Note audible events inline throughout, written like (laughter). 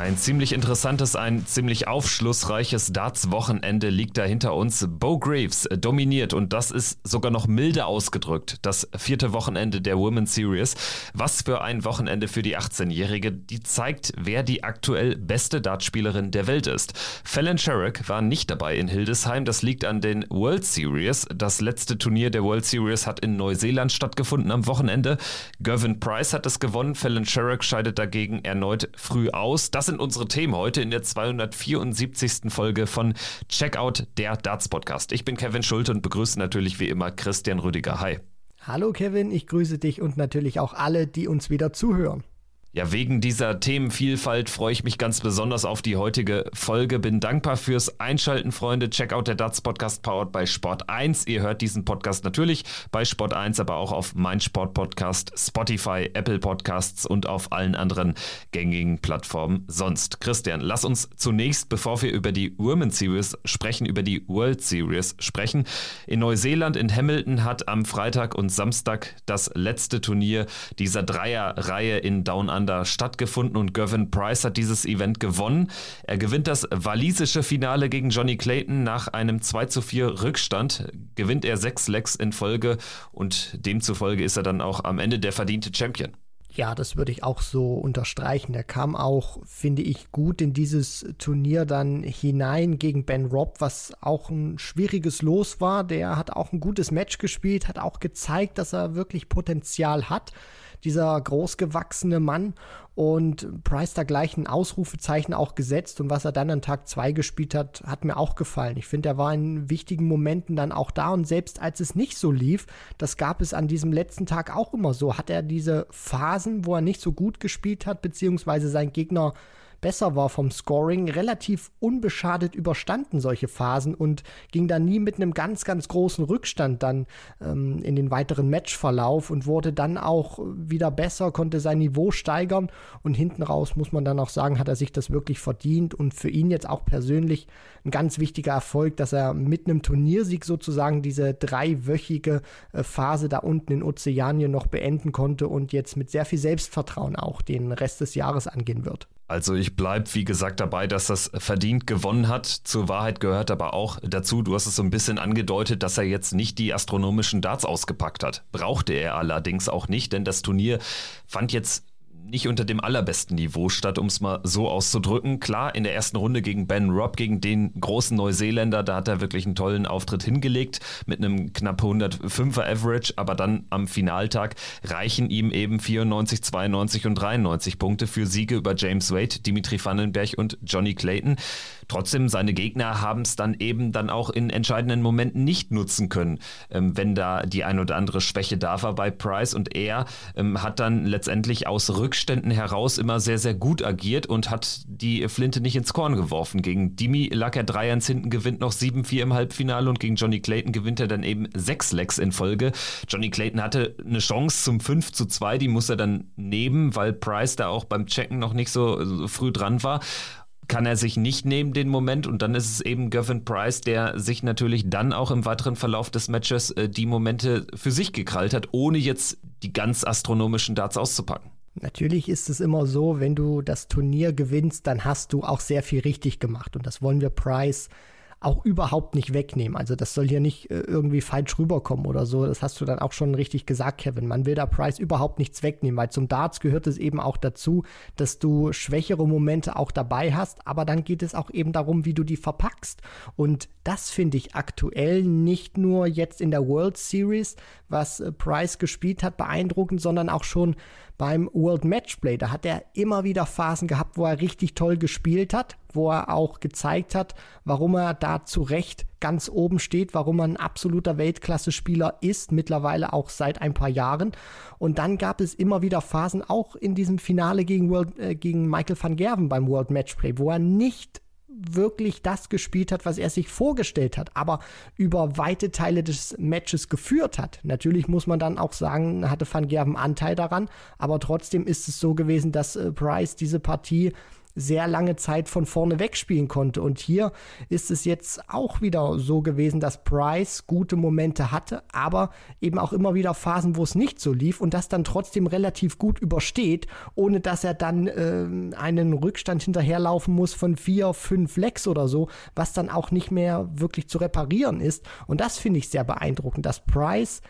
Ein ziemlich interessantes, ein ziemlich aufschlussreiches Darts-Wochenende liegt da hinter uns. Bo Graves dominiert und das ist sogar noch milde ausgedrückt. Das vierte Wochenende der Women's Series. Was für ein Wochenende für die 18-Jährige, die zeigt, wer die aktuell beste Dartspielerin der Welt ist. Fallon Sherrick war nicht dabei in Hildesheim. Das liegt an den World Series. Das letzte Turnier der World Series hat in Neuseeland stattgefunden am Wochenende. Gervin Price hat es gewonnen. Fallon Sherrick scheidet dagegen erneut früh aus. Das sind unsere Themen heute in der 274. Folge von Checkout, der Darts Podcast. Ich bin Kevin Schulte und begrüße natürlich wie immer Christian Rüdiger. Hi. Hallo Kevin, ich grüße dich und natürlich auch alle, die uns wieder zuhören. Ja, wegen dieser Themenvielfalt freue ich mich ganz besonders auf die heutige Folge. Bin dankbar fürs Einschalten, Freunde. Check out der Darts Podcast powered bei Sport 1. Ihr hört diesen Podcast natürlich bei Sport 1, aber auch auf mein Sport Podcast, Spotify, Apple Podcasts und auf allen anderen gängigen Plattformen sonst. Christian, lass uns zunächst, bevor wir über die Women's Series sprechen, über die World Series sprechen. In Neuseeland in Hamilton hat am Freitag und Samstag das letzte Turnier dieser Dreierreihe in Down Under stattgefunden und Gavin Price hat dieses Event gewonnen. Er gewinnt das walisische Finale gegen Johnny Clayton nach einem 2 zu 4 Rückstand. Gewinnt er sechs Lecks in Folge und demzufolge ist er dann auch am Ende der verdiente Champion. Ja, das würde ich auch so unterstreichen. Er kam auch, finde ich, gut in dieses Turnier dann hinein gegen Ben Robb, was auch ein schwieriges Los war. Der hat auch ein gutes Match gespielt, hat auch gezeigt, dass er wirklich Potenzial hat dieser großgewachsene Mann und Price da gleich ein Ausrufezeichen auch gesetzt und was er dann an Tag 2 gespielt hat, hat mir auch gefallen. Ich finde, er war in wichtigen Momenten dann auch da und selbst als es nicht so lief, das gab es an diesem letzten Tag auch immer so, hat er diese Phasen, wo er nicht so gut gespielt hat, beziehungsweise sein Gegner besser war vom Scoring, relativ unbeschadet überstanden solche Phasen und ging dann nie mit einem ganz, ganz großen Rückstand dann ähm, in den weiteren Matchverlauf und wurde dann auch wieder besser, konnte sein Niveau steigern und hinten raus muss man dann auch sagen, hat er sich das wirklich verdient und für ihn jetzt auch persönlich ein ganz wichtiger Erfolg, dass er mit einem Turniersieg sozusagen diese dreiwöchige äh, Phase da unten in Ozeanien noch beenden konnte und jetzt mit sehr viel Selbstvertrauen auch den Rest des Jahres angehen wird. Also ich bleibe, wie gesagt, dabei, dass das verdient gewonnen hat. Zur Wahrheit gehört aber auch dazu, du hast es so ein bisschen angedeutet, dass er jetzt nicht die astronomischen Darts ausgepackt hat. Brauchte er allerdings auch nicht, denn das Turnier fand jetzt nicht unter dem allerbesten Niveau statt, um es mal so auszudrücken. Klar, in der ersten Runde gegen Ben Robb, gegen den großen Neuseeländer, da hat er wirklich einen tollen Auftritt hingelegt mit einem knapp 105er Average, aber dann am Finaltag reichen ihm eben 94, 92 und 93 Punkte für Siege über James Wade, Dimitri Vandenberg und Johnny Clayton. Trotzdem, seine Gegner haben es dann eben dann auch in entscheidenden Momenten nicht nutzen können, ähm, wenn da die ein oder andere Schwäche da war bei Price und er ähm, hat dann letztendlich aus Rückständen heraus immer sehr, sehr gut agiert und hat die Flinte nicht ins Korn geworfen. Gegen Dimi lag er 3-1 hinten, gewinnt noch 7-4 im Halbfinale und gegen Johnny Clayton gewinnt er dann eben 6 Lecks in Folge. Johnny Clayton hatte eine Chance zum 5 zu 2, die muss er dann nehmen, weil Price da auch beim Checken noch nicht so früh dran war kann er sich nicht nehmen, den Moment. Und dann ist es eben Gavin Price, der sich natürlich dann auch im weiteren Verlauf des Matches äh, die Momente für sich gekrallt hat, ohne jetzt die ganz astronomischen Darts auszupacken. Natürlich ist es immer so, wenn du das Turnier gewinnst, dann hast du auch sehr viel richtig gemacht. Und das wollen wir Price auch überhaupt nicht wegnehmen. Also das soll hier nicht äh, irgendwie falsch rüberkommen oder so. Das hast du dann auch schon richtig gesagt, Kevin. Man will da Price überhaupt nichts wegnehmen, weil zum Darts gehört es eben auch dazu, dass du schwächere Momente auch dabei hast, aber dann geht es auch eben darum, wie du die verpackst. Und das finde ich aktuell nicht nur jetzt in der World Series, was äh, Price gespielt hat, beeindruckend, sondern auch schon beim World Matchplay. Da hat er immer wieder Phasen gehabt, wo er richtig toll gespielt hat, wo er auch gezeigt hat, warum er da zu Recht ganz oben steht, warum er ein absoluter Weltklasse-Spieler ist, mittlerweile auch seit ein paar Jahren. Und dann gab es immer wieder Phasen, auch in diesem Finale gegen, World, äh, gegen Michael van Gerven beim World Matchplay, wo er nicht wirklich das gespielt hat, was er sich vorgestellt hat, aber über weite Teile des Matches geführt hat. Natürlich muss man dann auch sagen, hatte Van Gerven Anteil daran, aber trotzdem ist es so gewesen, dass äh, Price diese Partie sehr lange Zeit von vorne wegspielen konnte. Und hier ist es jetzt auch wieder so gewesen, dass Price gute Momente hatte, aber eben auch immer wieder Phasen, wo es nicht so lief und das dann trotzdem relativ gut übersteht, ohne dass er dann äh, einen Rückstand hinterherlaufen muss von vier, fünf Lecks oder so, was dann auch nicht mehr wirklich zu reparieren ist. Und das finde ich sehr beeindruckend, dass Price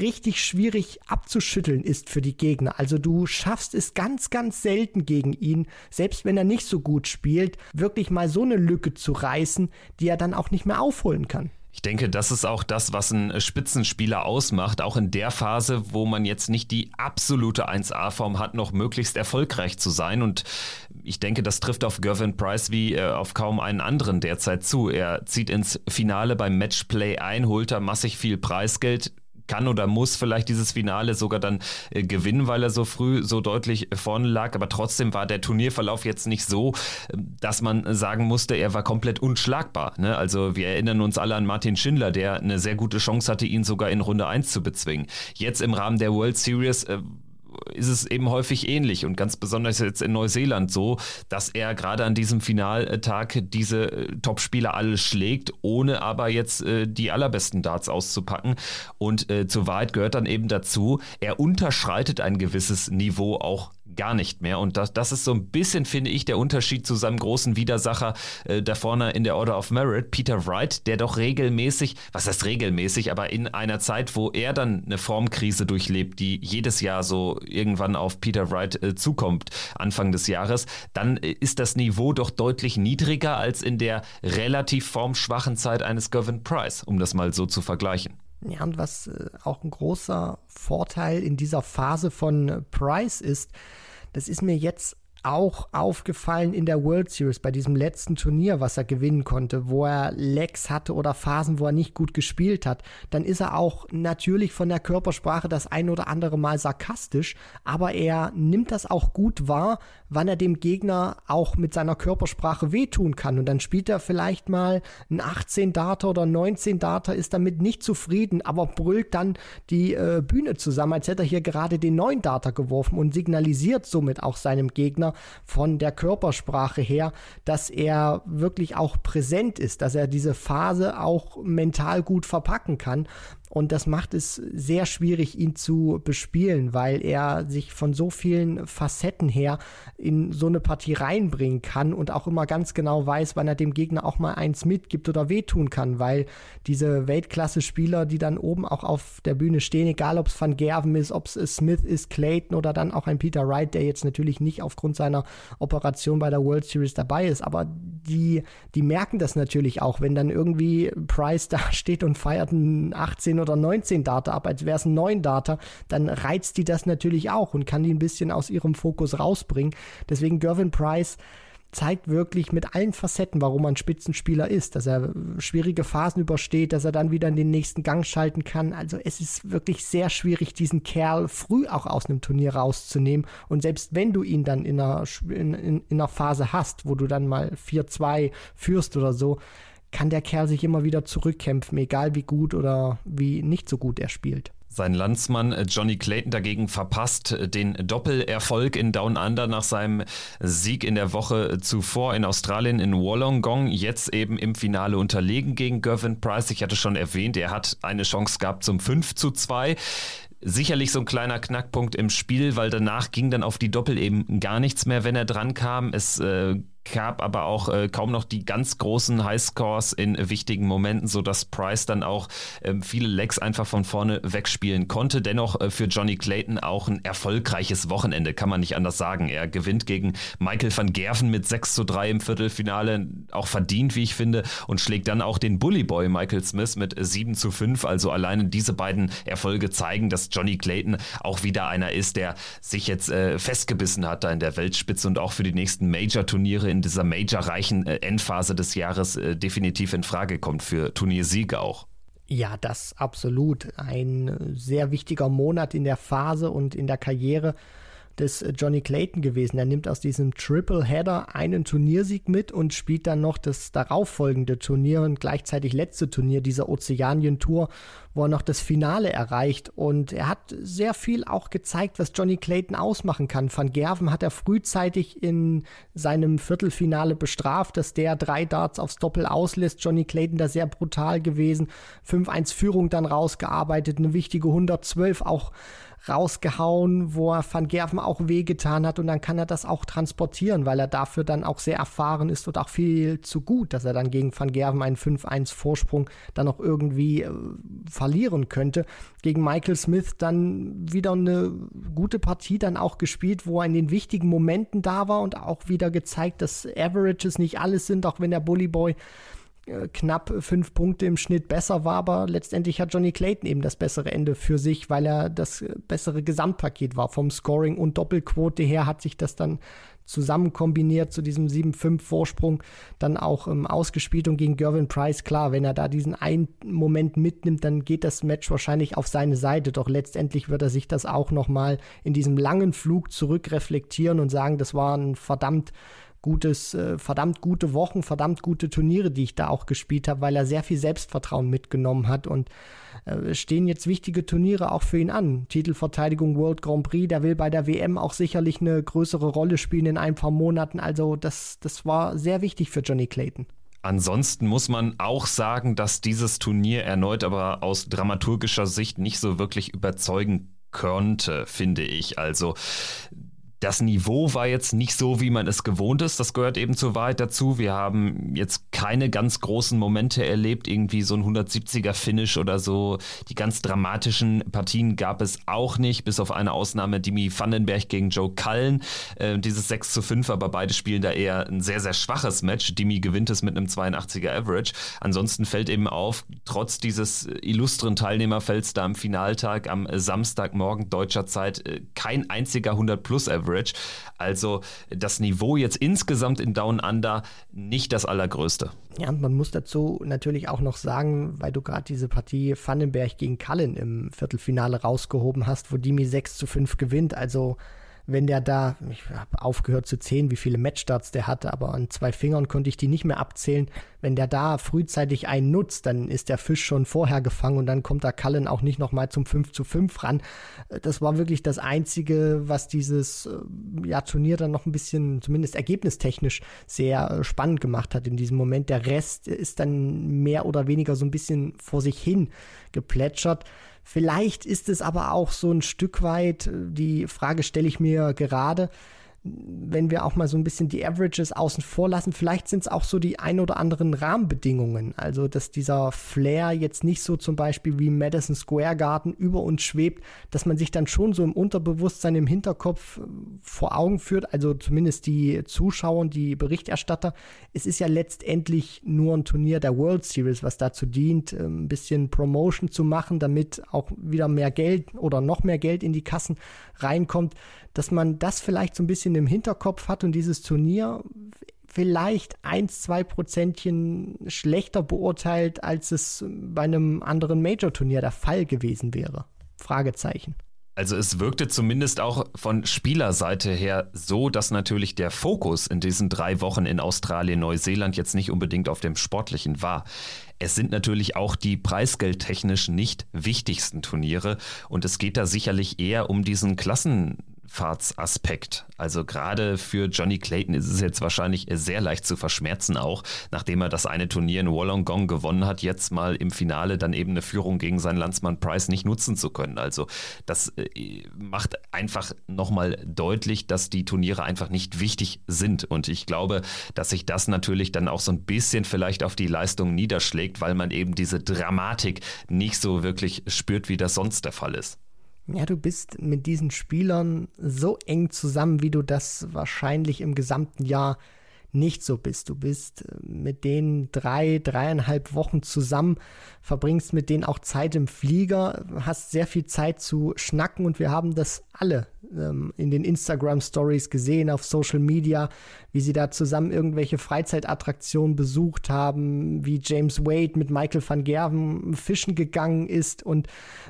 richtig schwierig abzuschütteln ist für die Gegner. Also du schaffst es ganz, ganz selten gegen ihn, selbst wenn er nicht so gut spielt, wirklich mal so eine Lücke zu reißen, die er dann auch nicht mehr aufholen kann. Ich denke, das ist auch das, was ein Spitzenspieler ausmacht, auch in der Phase, wo man jetzt nicht die absolute 1A-Form hat, noch möglichst erfolgreich zu sein. Und ich denke, das trifft auf Gervin Price wie äh, auf kaum einen anderen derzeit zu. Er zieht ins Finale beim Matchplay ein, holt da massig viel Preisgeld, kann oder muss vielleicht dieses Finale sogar dann äh, gewinnen, weil er so früh so deutlich vorne lag. Aber trotzdem war der Turnierverlauf jetzt nicht so, äh, dass man sagen musste, er war komplett unschlagbar. Ne? Also wir erinnern uns alle an Martin Schindler, der eine sehr gute Chance hatte, ihn sogar in Runde 1 zu bezwingen. Jetzt im Rahmen der World Series äh, ist es eben häufig ähnlich und ganz besonders jetzt in Neuseeland so, dass er gerade an diesem Finaltag diese äh, Topspieler alle schlägt, ohne aber jetzt äh, die allerbesten Darts auszupacken. Und äh, zur Wahrheit gehört dann eben dazu, er unterschreitet ein gewisses Niveau auch gar nicht mehr. Und das, das ist so ein bisschen, finde ich, der Unterschied zu seinem großen Widersacher äh, da vorne in der Order of Merit, Peter Wright, der doch regelmäßig, was heißt regelmäßig, aber in einer Zeit, wo er dann eine Formkrise durchlebt, die jedes Jahr so irgendwann auf Peter Wright äh, zukommt, Anfang des Jahres, dann äh, ist das Niveau doch deutlich niedriger als in der relativ formschwachen Zeit eines Gavin Price, um das mal so zu vergleichen. Ja, und was äh, auch ein großer Vorteil in dieser Phase von Price ist, das ist mir jetzt auch aufgefallen in der World Series bei diesem letzten Turnier, was er gewinnen konnte, wo er Lecks hatte oder Phasen, wo er nicht gut gespielt hat, dann ist er auch natürlich von der Körpersprache das ein oder andere Mal sarkastisch, aber er nimmt das auch gut wahr, wann er dem Gegner auch mit seiner Körpersprache wehtun kann. Und dann spielt er vielleicht mal ein 18 Data oder 19 Data, ist damit nicht zufrieden, aber brüllt dann die äh, Bühne zusammen, als hätte er hier gerade den 9 Data geworfen und signalisiert somit auch seinem Gegner, von der Körpersprache her, dass er wirklich auch präsent ist, dass er diese Phase auch mental gut verpacken kann. Und das macht es sehr schwierig, ihn zu bespielen, weil er sich von so vielen Facetten her in so eine Partie reinbringen kann und auch immer ganz genau weiß, wann er dem Gegner auch mal eins mitgibt oder wehtun kann, weil diese Weltklasse-Spieler, die dann oben auch auf der Bühne stehen, egal ob es Van Gerven ist, ob es Smith ist, Clayton oder dann auch ein Peter Wright, der jetzt natürlich nicht aufgrund seiner Operation bei der World Series dabei ist, aber die, die merken das natürlich auch, wenn dann irgendwie Price (laughs) da steht und feiert einen 18 oder 19 Data ab, als wäre es ein 9 Data, dann reizt die das natürlich auch und kann die ein bisschen aus ihrem Fokus rausbringen. Deswegen Gervin Price zeigt wirklich mit allen Facetten, warum man Spitzenspieler ist, dass er schwierige Phasen übersteht, dass er dann wieder in den nächsten Gang schalten kann. Also es ist wirklich sehr schwierig, diesen Kerl früh auch aus einem Turnier rauszunehmen. Und selbst wenn du ihn dann in einer, in, in, in einer Phase hast, wo du dann mal 4-2 führst oder so, kann der Kerl sich immer wieder zurückkämpfen, egal wie gut oder wie nicht so gut er spielt. Sein Landsmann äh, Johnny Clayton dagegen verpasst äh, den Doppelerfolg in Down Under nach seinem Sieg in der Woche zuvor in Australien in Wollongong. Jetzt eben im Finale unterlegen gegen Gervin Price. Ich hatte schon erwähnt, er hat eine Chance gehabt zum 5 zu 2 sicherlich so ein kleiner Knackpunkt im Spiel, weil danach ging dann auf die Doppel eben gar nichts mehr, wenn er dran kam. Es äh, gab aber auch äh, kaum noch die ganz großen Highscores in wichtigen Momenten, sodass Price dann auch äh, viele Legs einfach von vorne wegspielen konnte. Dennoch äh, für Johnny Clayton auch ein erfolgreiches Wochenende, kann man nicht anders sagen. Er gewinnt gegen Michael van Gerven mit 6 zu 3 im Viertelfinale, auch verdient, wie ich finde, und schlägt dann auch den Bully Boy Michael Smith mit 7 zu 5. Also alleine diese beiden Erfolge zeigen, dass Johnny Clayton auch wieder einer ist, der sich jetzt äh, festgebissen hat da in der Weltspitze und auch für die nächsten Major-Turniere in dieser major-reichen äh, Endphase des Jahres äh, definitiv in Frage kommt für Turniersiege auch. Ja, das absolut. Ein sehr wichtiger Monat in der Phase und in der Karriere des äh, Johnny Clayton gewesen. Er nimmt aus diesem Triple Header einen Turniersieg mit und spielt dann noch das darauffolgende Turnier und gleichzeitig letzte Turnier dieser Ozeanien Tour, wo er noch das Finale erreicht. Und er hat sehr viel auch gezeigt, was Johnny Clayton ausmachen kann. Van Gerven hat er frühzeitig in seinem Viertelfinale bestraft, dass der drei Darts aufs Doppel auslässt. Johnny Clayton da sehr brutal gewesen. 5-1 Führung dann rausgearbeitet, eine wichtige 112 auch rausgehauen, wo er Van Gerven auch wehgetan hat und dann kann er das auch transportieren, weil er dafür dann auch sehr erfahren ist und auch viel zu gut, dass er dann gegen Van Gerven einen 5-1 Vorsprung dann auch irgendwie äh, verlieren könnte. Gegen Michael Smith dann wieder eine gute Partie dann auch gespielt, wo er in den wichtigen Momenten da war und auch wieder gezeigt, dass Averages nicht alles sind, auch wenn der Bully Boy knapp fünf Punkte im Schnitt besser war, aber letztendlich hat Johnny Clayton eben das bessere Ende für sich, weil er das bessere Gesamtpaket war. Vom Scoring und Doppelquote her hat sich das dann zusammen kombiniert zu diesem 7-5 Vorsprung dann auch ähm, ausgespielt und gegen Gervin Price, klar, wenn er da diesen einen Moment mitnimmt, dann geht das Match wahrscheinlich auf seine Seite, doch letztendlich wird er sich das auch nochmal in diesem langen Flug zurückreflektieren und sagen, das war ein verdammt gutes, äh, verdammt gute Wochen, verdammt gute Turniere, die ich da auch gespielt habe, weil er sehr viel Selbstvertrauen mitgenommen hat und äh, stehen jetzt wichtige Turniere auch für ihn an. Titelverteidigung World Grand Prix, der will bei der WM auch sicherlich eine größere Rolle spielen in ein paar Monaten. Also das, das war sehr wichtig für Johnny Clayton. Ansonsten muss man auch sagen, dass dieses Turnier erneut aber aus dramaturgischer Sicht nicht so wirklich überzeugen könnte, finde ich. Also das Niveau war jetzt nicht so, wie man es gewohnt ist. Das gehört eben zur Wahrheit dazu. Wir haben jetzt keine ganz großen Momente erlebt, irgendwie so ein 170er Finish oder so. Die ganz dramatischen Partien gab es auch nicht, bis auf eine Ausnahme Dimi Vandenberg gegen Joe Cullen. Äh, dieses 6 zu 5, aber beide spielen da eher ein sehr, sehr schwaches Match. Dimi gewinnt es mit einem 82er Average. Ansonsten fällt eben auf, trotz dieses illustren Teilnehmerfelds da am Finaltag am Samstagmorgen deutscher Zeit äh, kein einziger 100 plus Average. Average. Also das Niveau jetzt insgesamt in Down Under nicht das allergrößte. Ja, man muss dazu natürlich auch noch sagen, weil du gerade diese Partie Vandenberg gegen Cullen im Viertelfinale rausgehoben hast, wo Dimi 6 zu 5 gewinnt. Also wenn der da, ich habe aufgehört zu zählen, wie viele Matchstarts der hatte, aber an zwei Fingern konnte ich die nicht mehr abzählen. Wenn der da frühzeitig einen nutzt, dann ist der Fisch schon vorher gefangen und dann kommt da Cullen auch nicht nochmal zum 5 zu 5 ran. Das war wirklich das Einzige, was dieses äh, ja, Turnier dann noch ein bisschen, zumindest ergebnistechnisch, sehr äh, spannend gemacht hat in diesem Moment. Der Rest ist dann mehr oder weniger so ein bisschen vor sich hin geplätschert. Vielleicht ist es aber auch so ein Stück weit, äh, die Frage stelle ich mir gerade, wenn wir auch mal so ein bisschen die Averages außen vor lassen, vielleicht sind es auch so die ein oder anderen Rahmenbedingungen. Also, dass dieser Flair jetzt nicht so zum Beispiel wie Madison Square Garden über uns schwebt, dass man sich dann schon so im Unterbewusstsein, im Hinterkopf äh, vor Augen führt, also zumindest die Zuschauer und die Berichterstatter. Es ist ja letztendlich nur ein Turnier der World Series, was dazu dient, äh, ein bisschen Promotion zu machen, damit auch wieder mehr Geld oder noch mehr Geld in die Kassen reinkommt dass man das vielleicht so ein bisschen im Hinterkopf hat und dieses Turnier vielleicht eins, zwei Prozentchen schlechter beurteilt, als es bei einem anderen Major-Turnier der Fall gewesen wäre. Fragezeichen. Also es wirkte zumindest auch von Spielerseite her so, dass natürlich der Fokus in diesen drei Wochen in Australien, Neuseeland jetzt nicht unbedingt auf dem Sportlichen war. Es sind natürlich auch die preisgeldtechnisch nicht wichtigsten Turniere und es geht da sicherlich eher um diesen Klassen Abfahrtsaspekt. Also gerade für Johnny Clayton ist es jetzt wahrscheinlich sehr leicht zu verschmerzen auch, nachdem er das eine Turnier in Wollongong gewonnen hat, jetzt mal im Finale dann eben eine Führung gegen seinen Landsmann Price nicht nutzen zu können. Also das äh, macht einfach nochmal deutlich, dass die Turniere einfach nicht wichtig sind. Und ich glaube, dass sich das natürlich dann auch so ein bisschen vielleicht auf die Leistung niederschlägt, weil man eben diese Dramatik nicht so wirklich spürt, wie das sonst der Fall ist. Ja, du bist mit diesen Spielern so eng zusammen, wie du das wahrscheinlich im gesamten Jahr nicht so bist. Du bist äh, mit denen drei, dreieinhalb Wochen zusammen, verbringst mit denen auch Zeit im Flieger, hast sehr viel Zeit zu schnacken und wir haben das alle ähm, in den Instagram Stories gesehen, auf Social Media, wie sie da zusammen irgendwelche Freizeitattraktionen besucht haben, wie James Wade mit Michael van Gerven fischen gegangen ist. Und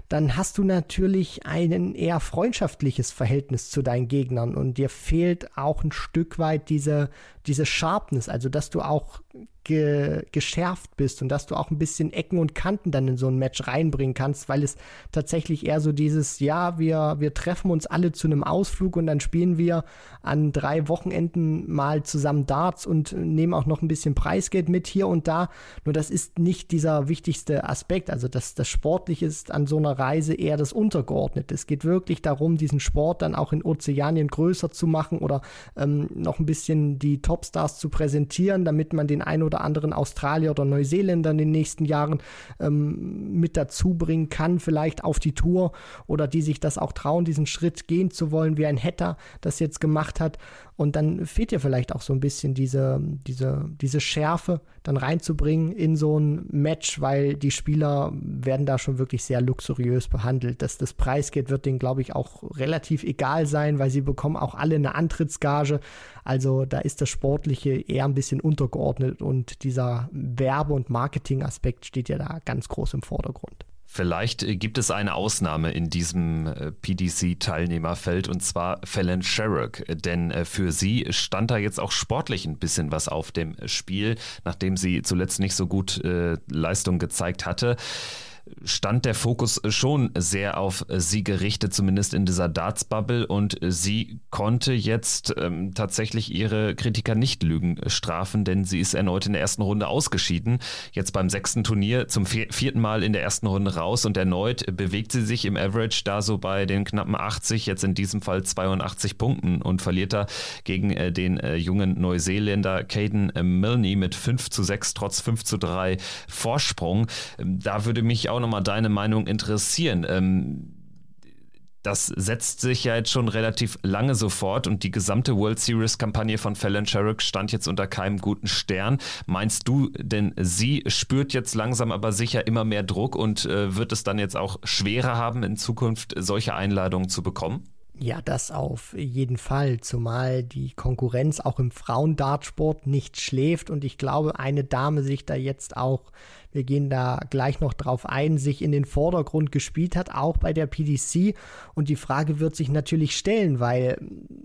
dann hast du natürlich ein eher freundschaftliches Verhältnis zu deinen Gegnern und dir fehlt auch ein Stück weit diese, diese Sharpness, also dass du auch ge geschärft bist und dass du auch ein bisschen Ecken und Kanten dann in so ein Match reinbringen kannst, weil es tatsächlich eher so dieses, ja, wir, wir treffen uns alle zu einem Ausflug und dann spielen wir an drei Wochenenden mal zusammen Darts und nehmen auch noch ein bisschen Preisgeld mit hier und da. Nur das ist nicht dieser wichtigste Aspekt. Also das, das Sportliche ist an so einer Reise eher das Untergeordnete. Es geht wirklich darum, diesen Sport dann auch in Ozeanien größer zu machen oder ähm, noch ein bisschen die Topstars zu präsentieren, damit man den ein oder anderen Australier oder Neuseeländer in den nächsten Jahren ähm, mit dazu bringen kann, vielleicht auf die Tour oder die sich das auch trauen, diesen Schritt gehen zu wollen, wie ein Hatter das jetzt gemacht hat. Und dann fehlt dir vielleicht auch so ein bisschen diese, diese, diese Schärfe dann reinzubringen in so ein Match, weil die Spieler werden da schon wirklich sehr luxuriös behandelt. Das, das Preisgeld wird denen, glaube ich, auch relativ egal sein, weil sie bekommen auch alle eine Antrittsgage. Also da ist das Sportliche eher ein bisschen untergeordnet und dieser Werbe- und Marketing-Aspekt steht ja da ganz groß im Vordergrund. Vielleicht äh, gibt es eine Ausnahme in diesem äh, PDC-Teilnehmerfeld und zwar Fallon Sherrock, denn äh, für sie stand da jetzt auch sportlich ein bisschen was auf dem Spiel, nachdem sie zuletzt nicht so gut Leistung gezeigt hatte stand der Fokus schon sehr auf sie gerichtet, zumindest in dieser Darts-Bubble. Und sie konnte jetzt ähm, tatsächlich ihre Kritiker nicht lügen strafen, denn sie ist erneut in der ersten Runde ausgeschieden. Jetzt beim sechsten Turnier zum vierten Mal in der ersten Runde raus und erneut bewegt sie sich im Average da so bei den knappen 80, jetzt in diesem Fall 82 Punkten und verliert da gegen äh, den äh, jungen Neuseeländer Caden äh, Milne mit 5 zu 6 trotz 5 zu 3 Vorsprung. Ähm, da würde mich auch nochmal deine Meinung interessieren. Ähm, das setzt sich ja jetzt schon relativ lange so fort und die gesamte World Series Kampagne von Fallon Sherrick stand jetzt unter keinem guten Stern. Meinst du, denn sie spürt jetzt langsam aber sicher immer mehr Druck und äh, wird es dann jetzt auch schwerer haben, in Zukunft solche Einladungen zu bekommen? Ja, das auf jeden Fall, zumal die Konkurrenz auch im Frauendartsport nicht schläft und ich glaube, eine Dame sich da jetzt auch, wir gehen da gleich noch drauf ein, sich in den Vordergrund gespielt hat, auch bei der PDC und die Frage wird sich natürlich stellen, weil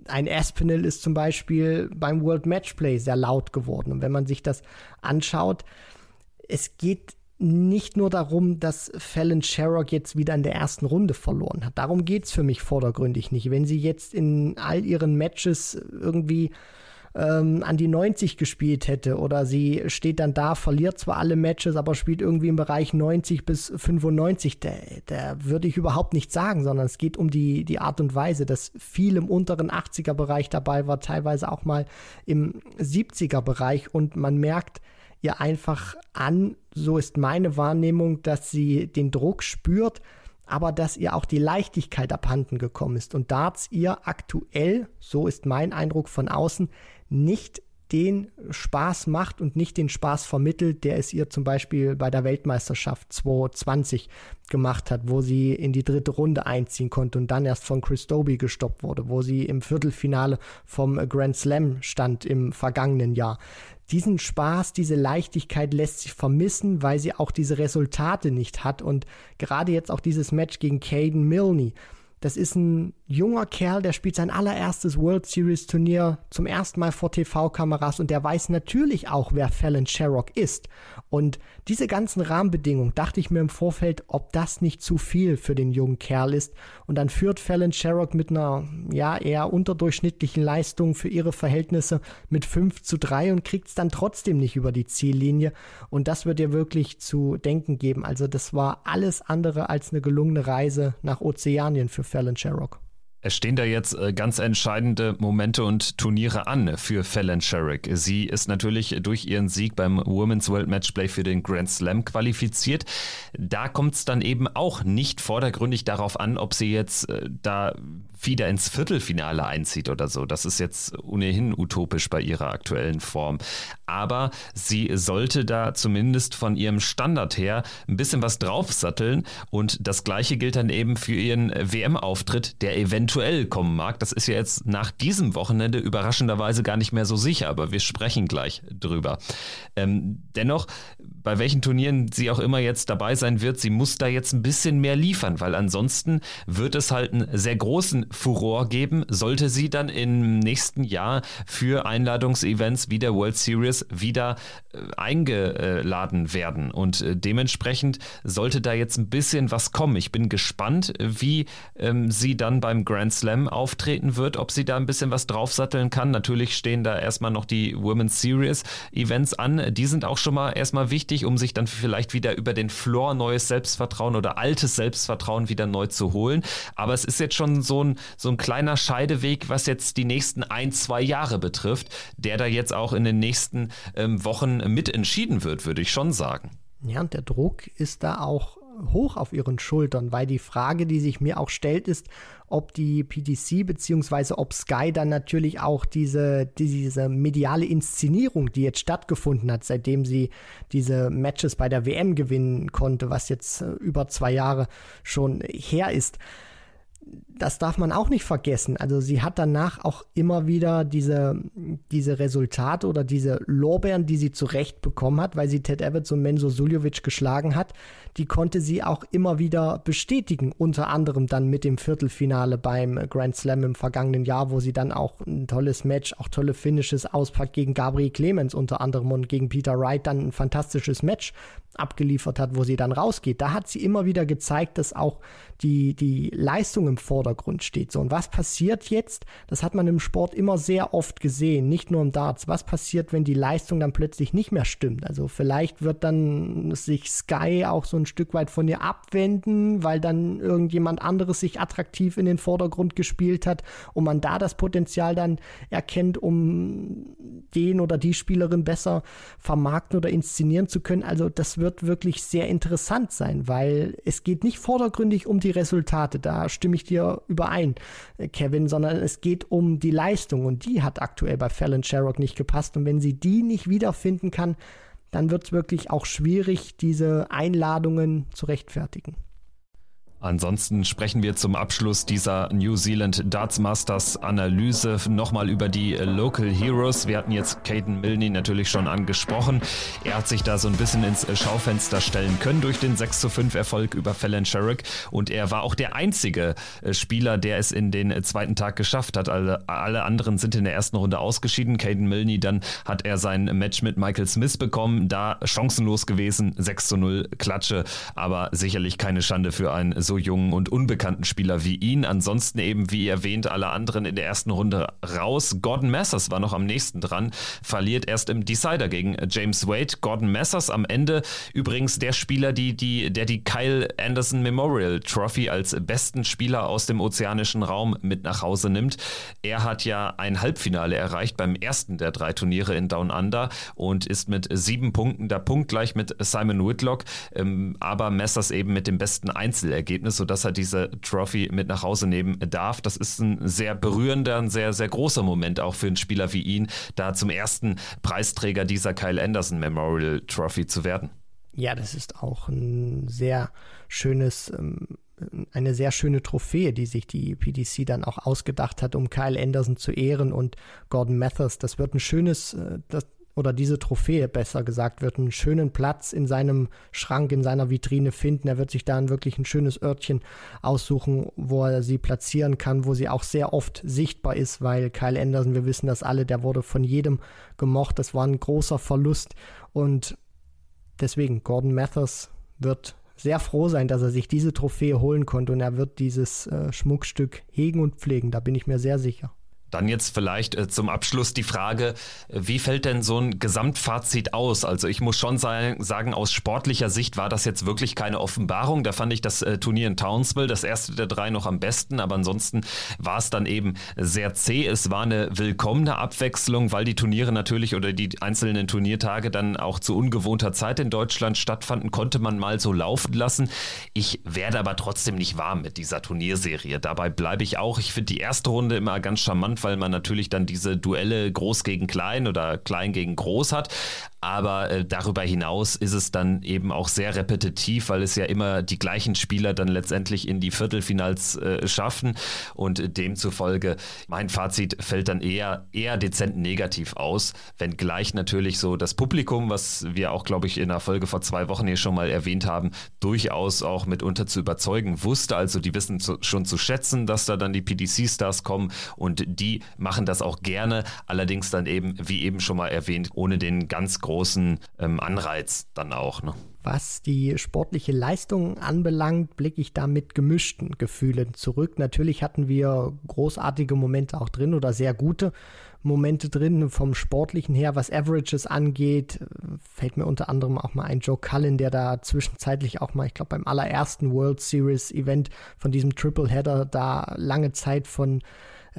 ein Aspinall ist zum Beispiel beim World Matchplay sehr laut geworden und wenn man sich das anschaut, es geht nicht nur darum, dass Fallon Sherrock jetzt wieder in der ersten Runde verloren hat. Darum geht es für mich vordergründig nicht. Wenn sie jetzt in all ihren Matches irgendwie ähm, an die 90 gespielt hätte. Oder sie steht dann da, verliert zwar alle Matches, aber spielt irgendwie im Bereich 90 bis 95, da, da würde ich überhaupt nicht sagen, sondern es geht um die, die Art und Weise, dass viel im unteren 80er Bereich dabei war, teilweise auch mal im 70er Bereich. Und man merkt, ihr einfach an, so ist meine Wahrnehmung, dass sie den Druck spürt, aber dass ihr auch die Leichtigkeit abhanden gekommen ist. Und Darts ihr aktuell, so ist mein Eindruck von außen, nicht den Spaß macht und nicht den Spaß vermittelt, der es ihr zum Beispiel bei der Weltmeisterschaft 2020 gemacht hat, wo sie in die dritte Runde einziehen konnte und dann erst von Chris Dobie gestoppt wurde, wo sie im Viertelfinale vom Grand Slam stand im vergangenen Jahr diesen Spaß, diese Leichtigkeit lässt sich vermissen, weil sie auch diese Resultate nicht hat. Und gerade jetzt auch dieses Match gegen Caden Milne, das ist ein junger Kerl, der spielt sein allererstes World Series Turnier zum ersten Mal vor TV-Kameras und der weiß natürlich auch, wer Fallon Sherrock ist. Und diese ganzen Rahmenbedingungen dachte ich mir im Vorfeld, ob das nicht zu viel für den jungen Kerl ist. Und dann führt Fallon Sherrock mit einer, ja, eher unterdurchschnittlichen Leistung für ihre Verhältnisse mit 5 zu 3 und kriegt es dann trotzdem nicht über die Ziellinie. Und das wird ihr wirklich zu denken geben. Also das war alles andere als eine gelungene Reise nach Ozeanien für Fallon Sherrock. Es stehen da jetzt äh, ganz entscheidende Momente und Turniere an für Fallon Sherrick. Sie ist natürlich durch ihren Sieg beim Women's World Matchplay für den Grand Slam qualifiziert. Da kommt es dann eben auch nicht vordergründig darauf an, ob sie jetzt äh, da wieder ins Viertelfinale einzieht oder so. Das ist jetzt ohnehin utopisch bei ihrer aktuellen Form. Aber sie sollte da zumindest von ihrem Standard her ein bisschen was draufsatteln. Und das gleiche gilt dann eben für ihren WM-Auftritt, der eventuell kommen mag. Das ist ja jetzt nach diesem Wochenende überraschenderweise gar nicht mehr so sicher, aber wir sprechen gleich drüber. Ähm, dennoch, bei welchen Turnieren sie auch immer jetzt dabei sein wird, sie muss da jetzt ein bisschen mehr liefern, weil ansonsten wird es halt einen sehr großen Furor geben, sollte sie dann im nächsten Jahr für Einladungsevents wie der World Series wieder äh, eingeladen werden. Und äh, dementsprechend sollte da jetzt ein bisschen was kommen. Ich bin gespannt, wie ähm, sie dann beim Grand Slam auftreten wird, ob sie da ein bisschen was draufsatteln kann. Natürlich stehen da erstmal noch die Women's Series Events an. Die sind auch schon mal erstmal wichtig, um sich dann vielleicht wieder über den Floor neues Selbstvertrauen oder altes Selbstvertrauen wieder neu zu holen. Aber es ist jetzt schon so ein, so ein kleiner Scheideweg, was jetzt die nächsten ein, zwei Jahre betrifft, der da jetzt auch in den nächsten ähm, Wochen mit entschieden wird, würde ich schon sagen. Ja, und der Druck ist da auch hoch auf ihren Schultern, weil die Frage, die sich mir auch stellt, ist, ob die PTC bzw. ob Sky dann natürlich auch diese, diese mediale Inszenierung, die jetzt stattgefunden hat, seitdem sie diese Matches bei der WM gewinnen konnte, was jetzt äh, über zwei Jahre schon her ist, das darf man auch nicht vergessen. Also sie hat danach auch immer wieder diese, diese Resultate oder diese Lorbeeren, die sie zurecht bekommen hat, weil sie Ted Evans und Menzo Suljovic geschlagen hat, die konnte sie auch immer wieder bestätigen. Unter anderem dann mit dem Viertelfinale beim Grand Slam im vergangenen Jahr, wo sie dann auch ein tolles Match, auch tolle Finishes auspackt gegen Gabriel Clemens unter anderem und gegen Peter Wright dann ein fantastisches Match abgeliefert hat, wo sie dann rausgeht. Da hat sie immer wieder gezeigt, dass auch die, die Leistung im Vordergrund steht. So, und was passiert jetzt? Das hat man im Sport immer sehr oft gesehen, nicht nur im Darts. Was passiert, wenn die Leistung dann plötzlich nicht mehr stimmt? Also vielleicht wird dann sich Sky auch so ein Stück weit von ihr abwenden, weil dann irgendjemand anderes sich attraktiv in den Vordergrund gespielt hat und man da das Potenzial dann erkennt, um den oder die Spielerin besser vermarkten oder inszenieren zu können. Also das wird wirklich sehr interessant sein, weil es geht nicht vordergründig um die Resultate, da stimme ich dir überein, Kevin, sondern es geht um die Leistung und die hat aktuell bei Fallon Sherrock nicht gepasst und wenn sie die nicht wiederfinden kann, dann wird es wirklich auch schwierig, diese Einladungen zu rechtfertigen. Ansonsten sprechen wir zum Abschluss dieser New Zealand Darts Masters Analyse nochmal über die Local Heroes. Wir hatten jetzt Caden Milne natürlich schon angesprochen. Er hat sich da so ein bisschen ins Schaufenster stellen können durch den 6 zu 5 Erfolg über Fallon Sherrick und er war auch der einzige äh, Spieler, der es in den zweiten Tag geschafft hat. Alle, alle anderen sind in der ersten Runde ausgeschieden. Caden Milne, dann hat er sein Match mit Michael Smith bekommen, da chancenlos gewesen, 6 zu 0 Klatsche, aber sicherlich keine Schande für ein so jungen und unbekannten Spieler wie ihn. Ansonsten eben, wie erwähnt, alle anderen in der ersten Runde raus. Gordon Messers war noch am nächsten dran, verliert erst im Decider gegen James Wade. Gordon Messers am Ende übrigens der Spieler, die, die, der die Kyle Anderson Memorial Trophy als besten Spieler aus dem ozeanischen Raum mit nach Hause nimmt. Er hat ja ein Halbfinale erreicht beim ersten der drei Turniere in Down Under und ist mit sieben Punkten da punktgleich mit Simon Whitlock, ähm, aber Messers eben mit dem besten Einzelergebnis Ergebnis, sodass er diese Trophy mit nach Hause nehmen darf. Das ist ein sehr berührender, ein sehr, sehr großer Moment auch für einen Spieler wie ihn, da zum ersten Preisträger dieser Kyle Anderson Memorial Trophy zu werden. Ja, das ist auch ein sehr schönes ähm, eine sehr schöne Trophäe, die sich die PDC dann auch ausgedacht hat, um Kyle Anderson zu ehren und Gordon Mathers. Das wird ein schönes, äh, das, oder diese Trophäe, besser gesagt, wird einen schönen Platz in seinem Schrank, in seiner Vitrine finden. Er wird sich da wirklich ein schönes Örtchen aussuchen, wo er sie platzieren kann, wo sie auch sehr oft sichtbar ist, weil Kyle Anderson, wir wissen das alle, der wurde von jedem gemocht. Das war ein großer Verlust und deswegen, Gordon Mathers wird sehr froh sein, dass er sich diese Trophäe holen konnte und er wird dieses äh, Schmuckstück hegen und pflegen, da bin ich mir sehr sicher. Dann jetzt vielleicht äh, zum Abschluss die Frage, äh, wie fällt denn so ein Gesamtfazit aus? Also ich muss schon sagen, aus sportlicher Sicht war das jetzt wirklich keine Offenbarung. Da fand ich das äh, Turnier in Townsville, das erste der drei, noch am besten. Aber ansonsten war es dann eben sehr zäh. Es war eine willkommene Abwechslung, weil die Turniere natürlich oder die einzelnen Turniertage dann auch zu ungewohnter Zeit in Deutschland stattfanden, konnte man mal so laufen lassen. Ich werde aber trotzdem nicht warm mit dieser Turnierserie. Dabei bleibe ich auch. Ich finde die erste Runde immer ganz charmant weil man natürlich dann diese Duelle groß gegen klein oder klein gegen groß hat. Aber äh, darüber hinaus ist es dann eben auch sehr repetitiv, weil es ja immer die gleichen Spieler dann letztendlich in die Viertelfinals äh, schaffen. Und demzufolge, mein Fazit fällt dann eher, eher dezent negativ aus, wenngleich natürlich so das Publikum, was wir auch, glaube ich, in der Folge vor zwei Wochen hier schon mal erwähnt haben, durchaus auch mitunter zu überzeugen wusste. Also die wissen zu, schon zu schätzen, dass da dann die PDC-Stars kommen und die machen das auch gerne. Allerdings dann eben, wie eben schon mal erwähnt, ohne den ganz großen ähm, Anreiz dann auch. Ne? Was die sportliche Leistung anbelangt, blicke ich da mit gemischten Gefühlen zurück. Natürlich hatten wir großartige Momente auch drin oder sehr gute Momente drin vom Sportlichen her. Was Averages angeht, fällt mir unter anderem auch mal ein Joe Cullen, der da zwischenzeitlich auch mal, ich glaube, beim allerersten World Series Event von diesem Triple Header da lange Zeit von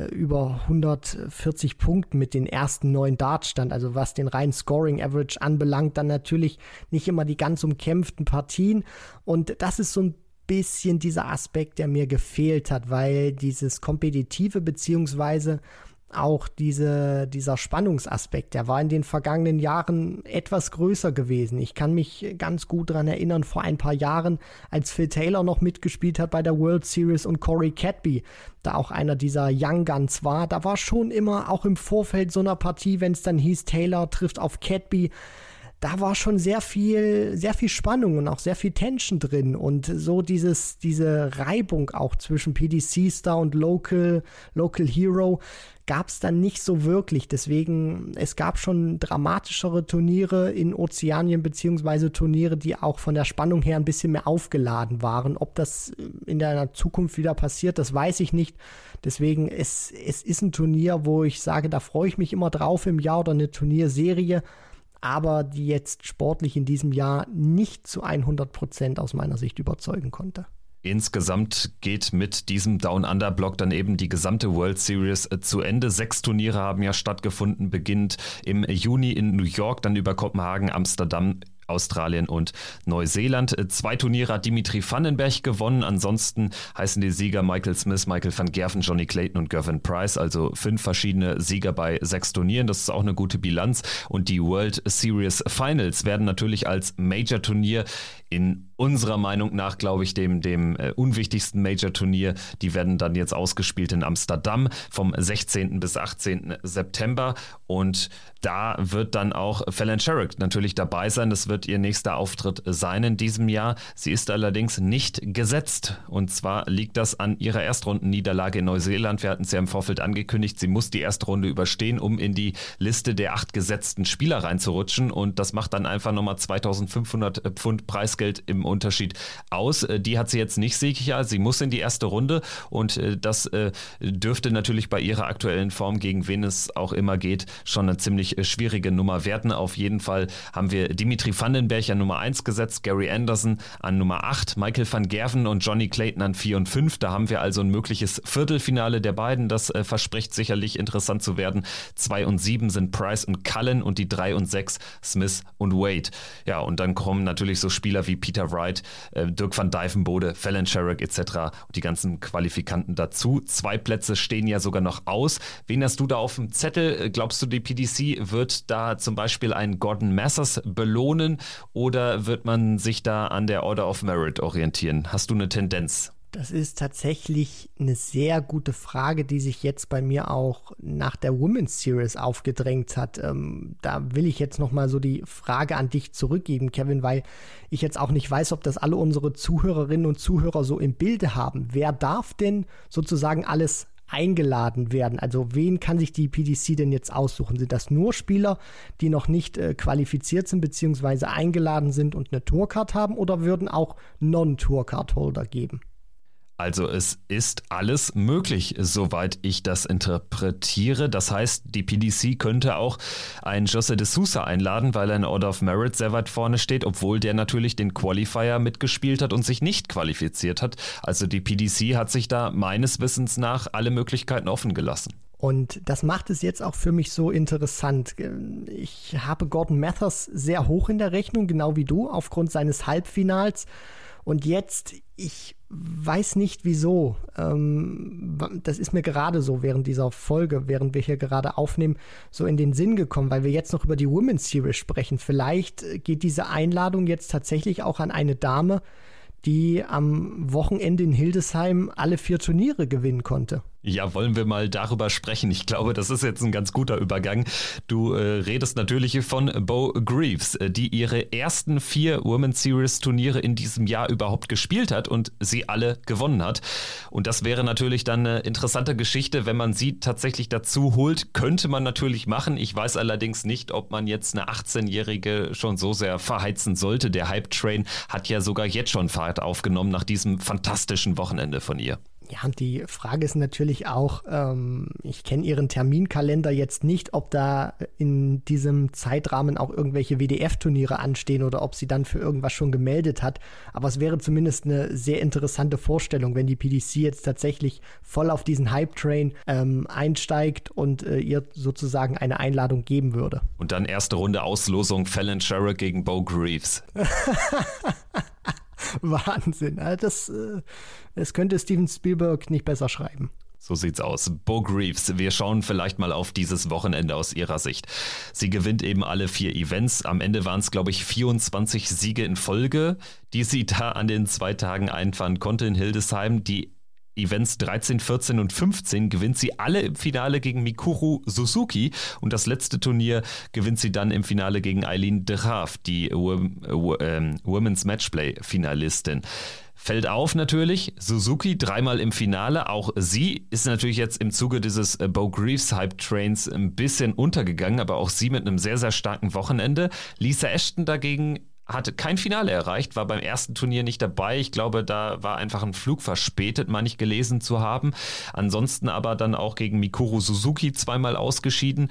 über 140 Punkten mit den ersten neun Darts stand. Also was den reinen Scoring Average anbelangt, dann natürlich nicht immer die ganz umkämpften Partien. Und das ist so ein bisschen dieser Aspekt, der mir gefehlt hat, weil dieses kompetitive beziehungsweise auch diese, dieser Spannungsaspekt, der war in den vergangenen Jahren etwas größer gewesen. Ich kann mich ganz gut daran erinnern, vor ein paar Jahren, als Phil Taylor noch mitgespielt hat bei der World Series und Corey Cadby, da auch einer dieser Young Guns war, da war schon immer auch im Vorfeld so einer Partie, wenn es dann hieß, Taylor trifft auf Cadby, da war schon sehr viel, sehr viel Spannung und auch sehr viel Tension drin und so dieses, diese Reibung auch zwischen PDC Star und Local, Local Hero, gab es dann nicht so wirklich. Deswegen, es gab schon dramatischere Turniere in Ozeanien, beziehungsweise Turniere, die auch von der Spannung her ein bisschen mehr aufgeladen waren. Ob das in der Zukunft wieder passiert, das weiß ich nicht. Deswegen, es, es ist ein Turnier, wo ich sage, da freue ich mich immer drauf im Jahr oder eine Turnierserie aber die jetzt sportlich in diesem Jahr nicht zu 100 Prozent aus meiner Sicht überzeugen konnte. Insgesamt geht mit diesem Down Under Block dann eben die gesamte World Series äh, zu Ende. Sechs Turniere haben ja stattgefunden, beginnt im Juni in New York, dann über Kopenhagen, Amsterdam, Australien und Neuseeland. Äh, zwei Turniere hat Dimitri Vandenberg gewonnen. Ansonsten heißen die Sieger Michael Smith, Michael van Gerven, Johnny Clayton und Gervin Price. Also fünf verschiedene Sieger bei sechs Turnieren. Das ist auch eine gute Bilanz. Und die World Series Finals werden natürlich als Major-Turnier in unserer Meinung nach, glaube ich, dem, dem äh, unwichtigsten Major-Turnier. Die werden dann jetzt ausgespielt in Amsterdam vom 16. bis 18. September. Und da wird dann auch Fallon Sherrick natürlich dabei sein. Das wird ihr nächster Auftritt sein in diesem Jahr. Sie ist allerdings nicht gesetzt. Und zwar liegt das an ihrer Erstrundenniederlage in Neuseeland. Wir hatten es ja im Vorfeld angekündigt. Sie muss die erste Runde überstehen, um in die Liste der acht gesetzten Spieler reinzurutschen. Und das macht dann einfach nochmal 2500 Pfund Preisgeld im Unterschied aus. Äh, die hat sie jetzt nicht sicher. Sie muss in die erste Runde und äh, das äh, dürfte natürlich bei ihrer aktuellen Form, gegen wen es auch immer geht, schon eine ziemlich schwierige Nummer werden. Auf jeden Fall haben wir Dimitri Vandenberg an Nummer 1 gesetzt, Gary Anderson an Nummer 8, Michael van Gerven und Johnny Clayton an 4 und 5. Da haben wir also ein mögliches Viertelfinale der beiden. Das verspricht sicherlich interessant zu werden. 2 und 7 sind Price und Cullen und die 3 und 6 Smith und Wade. Ja, und dann kommen natürlich so Spieler wie Peter Wright Wright, äh, Dirk van Dijvenbode, Fallon Sherrick etc. und die ganzen Qualifikanten dazu. Zwei Plätze stehen ja sogar noch aus. Wen hast du da auf dem Zettel? Äh, glaubst du, die PDC wird da zum Beispiel einen Gordon Masters belohnen oder wird man sich da an der Order of Merit orientieren? Hast du eine Tendenz? Das ist tatsächlich eine sehr gute Frage, die sich jetzt bei mir auch nach der Women's Series aufgedrängt hat. Ähm, da will ich jetzt noch mal so die Frage an dich zurückgeben, Kevin, weil ich jetzt auch nicht weiß, ob das alle unsere Zuhörerinnen und Zuhörer so im Bilde haben. Wer darf denn sozusagen alles eingeladen werden? Also wen kann sich die PDC denn jetzt aussuchen? Sind das nur Spieler, die noch nicht äh, qualifiziert sind bzw. eingeladen sind und eine Tourcard haben oder würden auch Non-Tourcard-Holder geben? Also es ist alles möglich, soweit ich das interpretiere. Das heißt, die PDC könnte auch einen Jose de Sousa einladen, weil er in Order of Merit sehr weit vorne steht, obwohl der natürlich den Qualifier mitgespielt hat und sich nicht qualifiziert hat. Also die PDC hat sich da meines Wissens nach alle Möglichkeiten offen gelassen. Und das macht es jetzt auch für mich so interessant. Ich habe Gordon Mathers sehr hoch in der Rechnung, genau wie du, aufgrund seines Halbfinals. Und jetzt, ich weiß nicht wieso. Ähm, das ist mir gerade so während dieser Folge, während wir hier gerade aufnehmen, so in den Sinn gekommen, weil wir jetzt noch über die Women's Series sprechen. Vielleicht geht diese Einladung jetzt tatsächlich auch an eine Dame, die am Wochenende in Hildesheim alle vier Turniere gewinnen konnte. Ja, wollen wir mal darüber sprechen. Ich glaube, das ist jetzt ein ganz guter Übergang. Du äh, redest natürlich von Bo Greaves, äh, die ihre ersten vier Women's Series Turniere in diesem Jahr überhaupt gespielt hat und sie alle gewonnen hat. Und das wäre natürlich dann eine interessante Geschichte, wenn man sie tatsächlich dazu holt. Könnte man natürlich machen. Ich weiß allerdings nicht, ob man jetzt eine 18-Jährige schon so sehr verheizen sollte. Der Hype Train hat ja sogar jetzt schon Fahrt aufgenommen nach diesem fantastischen Wochenende von ihr. Ja, und die Frage ist natürlich auch, ähm, ich kenne Ihren Terminkalender jetzt nicht, ob da in diesem Zeitrahmen auch irgendwelche WDF-Turniere anstehen oder ob sie dann für irgendwas schon gemeldet hat. Aber es wäre zumindest eine sehr interessante Vorstellung, wenn die PDC jetzt tatsächlich voll auf diesen Hype-Train ähm, einsteigt und äh, ihr sozusagen eine Einladung geben würde. Und dann erste Runde Auslosung Fallon Sherrick gegen Bo Greaves. (laughs) (laughs) Wahnsinn. Das, äh, das könnte Steven Spielberg nicht besser schreiben. So sieht's aus. Bo Greaves, wir schauen vielleicht mal auf dieses Wochenende aus ihrer Sicht. Sie gewinnt eben alle vier Events. Am Ende waren es, glaube ich, 24 Siege in Folge, die sie da an den zwei Tagen einfahren konnte in Hildesheim. Die Events 13, 14 und 15 gewinnt sie alle im Finale gegen Mikuru Suzuki und das letzte Turnier gewinnt sie dann im Finale gegen Eileen de Graaf, die ähm, Women's Matchplay Finalistin. Fällt auf natürlich, Suzuki dreimal im Finale. Auch sie ist natürlich jetzt im Zuge dieses äh, Bo Greaves Hype Trains ein bisschen untergegangen, aber auch sie mit einem sehr, sehr starken Wochenende. Lisa Ashton dagegen hatte kein Finale erreicht, war beim ersten Turnier nicht dabei. Ich glaube, da war einfach ein Flug verspätet, mal nicht gelesen zu haben. Ansonsten aber dann auch gegen Mikuru Suzuki zweimal ausgeschieden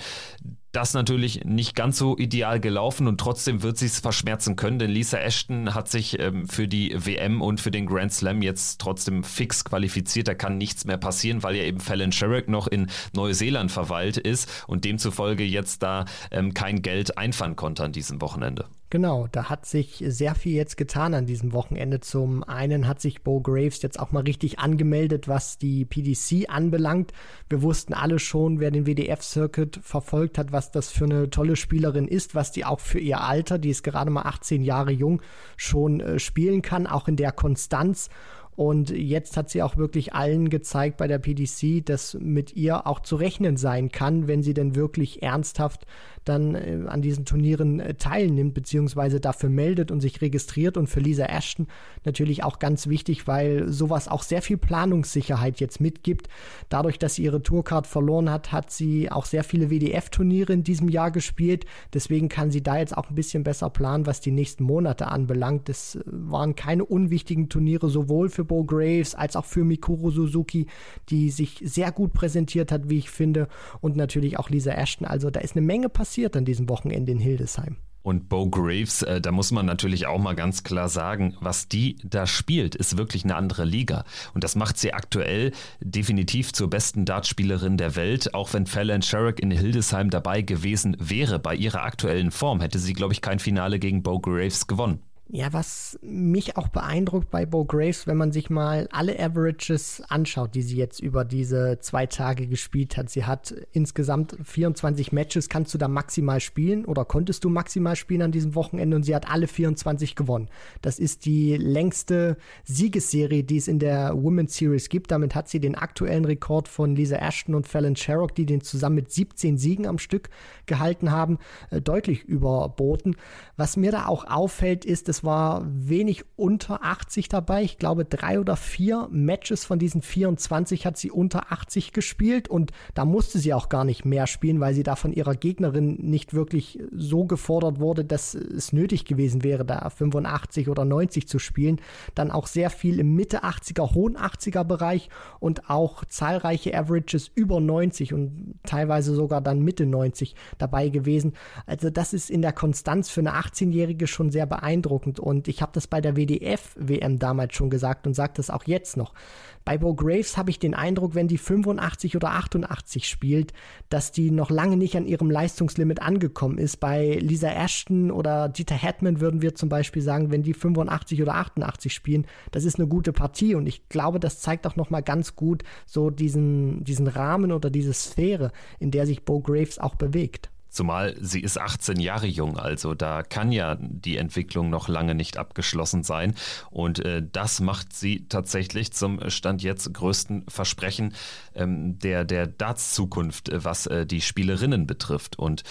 das natürlich nicht ganz so ideal gelaufen und trotzdem wird sie es verschmerzen können, denn Lisa Ashton hat sich ähm, für die WM und für den Grand Slam jetzt trotzdem fix qualifiziert. Da kann nichts mehr passieren, weil ja eben Fallon Sherrick noch in Neuseeland verweilt ist und demzufolge jetzt da ähm, kein Geld einfahren konnte an diesem Wochenende. Genau, da hat sich sehr viel jetzt getan an diesem Wochenende. Zum einen hat sich Bo Graves jetzt auch mal richtig angemeldet, was die PDC anbelangt. Wir wussten alle schon, wer den WDF-Circuit verfolgt hat, was das für eine tolle Spielerin ist, was die auch für ihr Alter, die ist gerade mal 18 Jahre jung, schon äh, spielen kann, auch in der Konstanz. Und jetzt hat sie auch wirklich allen gezeigt bei der PDC, dass mit ihr auch zu rechnen sein kann, wenn sie denn wirklich ernsthaft dann äh, an diesen Turnieren äh, teilnimmt, beziehungsweise dafür meldet und sich registriert. Und für Lisa Ashton natürlich auch ganz wichtig, weil sowas auch sehr viel Planungssicherheit jetzt mitgibt. Dadurch, dass sie ihre Tourcard verloren hat, hat sie auch sehr viele WDF-Turniere in diesem Jahr gespielt. Deswegen kann sie da jetzt auch ein bisschen besser planen, was die nächsten Monate anbelangt. Das äh, waren keine unwichtigen Turniere, sowohl für Bo Graves als auch für Mikuru Suzuki, die sich sehr gut präsentiert hat, wie ich finde. Und natürlich auch Lisa Ashton. Also da ist eine Menge passiert an diesem Wochenende in Hildesheim. Und Bo Graves, äh, da muss man natürlich auch mal ganz klar sagen, was die da spielt, ist wirklich eine andere Liga. Und das macht sie aktuell definitiv zur besten Dartspielerin der Welt. Auch wenn Fallon Sherrick in Hildesheim dabei gewesen wäre, bei ihrer aktuellen Form, hätte sie, glaube ich, kein Finale gegen Bo Graves gewonnen. Ja, was mich auch beeindruckt bei Bo Graves, wenn man sich mal alle Averages anschaut, die sie jetzt über diese zwei Tage gespielt hat. Sie hat insgesamt 24 Matches, kannst du da maximal spielen oder konntest du maximal spielen an diesem Wochenende und sie hat alle 24 gewonnen. Das ist die längste Siegesserie, die es in der Women's Series gibt. Damit hat sie den aktuellen Rekord von Lisa Ashton und Fallon Sherrock, die den zusammen mit 17 Siegen am Stück gehalten haben, äh, deutlich überboten. Was mir da auch auffällt, ist, dass es war wenig unter 80 dabei. Ich glaube, drei oder vier Matches von diesen 24 hat sie unter 80 gespielt und da musste sie auch gar nicht mehr spielen, weil sie da von ihrer Gegnerin nicht wirklich so gefordert wurde, dass es nötig gewesen wäre, da 85 oder 90 zu spielen. Dann auch sehr viel im Mitte 80er, hohen 80er Bereich und auch zahlreiche Averages über 90 und teilweise sogar dann Mitte 90 dabei gewesen. Also das ist in der Konstanz für eine 18-Jährige schon sehr beeindruckend und ich habe das bei der WDF-WM damals schon gesagt und sage das auch jetzt noch. Bei Bo Graves habe ich den Eindruck, wenn die 85 oder 88 spielt, dass die noch lange nicht an ihrem Leistungslimit angekommen ist. Bei Lisa Ashton oder Dieter Hetman würden wir zum Beispiel sagen, wenn die 85 oder 88 spielen, das ist eine gute Partie und ich glaube, das zeigt auch noch mal ganz gut so diesen, diesen Rahmen oder diese Sphäre, in der sich Bo Graves auch bewegt. Zumal sie ist 18 Jahre jung, also da kann ja die Entwicklung noch lange nicht abgeschlossen sein. Und äh, das macht sie tatsächlich zum Stand jetzt größten Versprechen ähm, der, der Darts-Zukunft, äh, was äh, die Spielerinnen betrifft. Und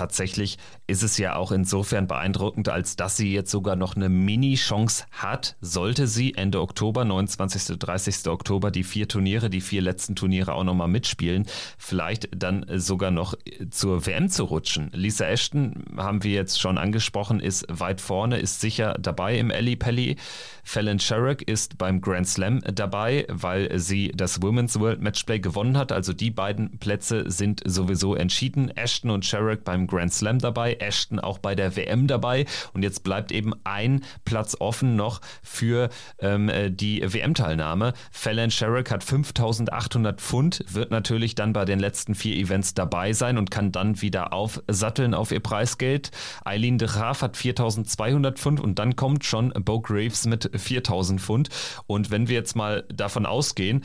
tatsächlich ist es ja auch insofern beeindruckend, als dass sie jetzt sogar noch eine Mini-Chance hat, sollte sie Ende Oktober, 29. 30. Oktober, die vier Turniere, die vier letzten Turniere auch nochmal mitspielen, vielleicht dann sogar noch zur WM zu rutschen. Lisa Ashton, haben wir jetzt schon angesprochen, ist weit vorne, ist sicher dabei im Ellie Pelli. Fallon Sherrick ist beim Grand Slam dabei, weil sie das Women's World Matchplay gewonnen hat. Also die beiden Plätze sind sowieso entschieden. Ashton und Sherrick beim Grand Slam dabei, Ashton auch bei der WM dabei. Und jetzt bleibt eben ein Platz offen noch für ähm, äh, die WM-Teilnahme. Fallon Sherrick hat 5800 Pfund, wird natürlich dann bei den letzten vier Events dabei sein und kann dann wieder aufsatteln auf ihr Preisgeld. Eileen de Graaf hat 4200 Pfund und dann kommt schon Bo Graves mit 4000 Pfund. Und wenn wir jetzt mal davon ausgehen,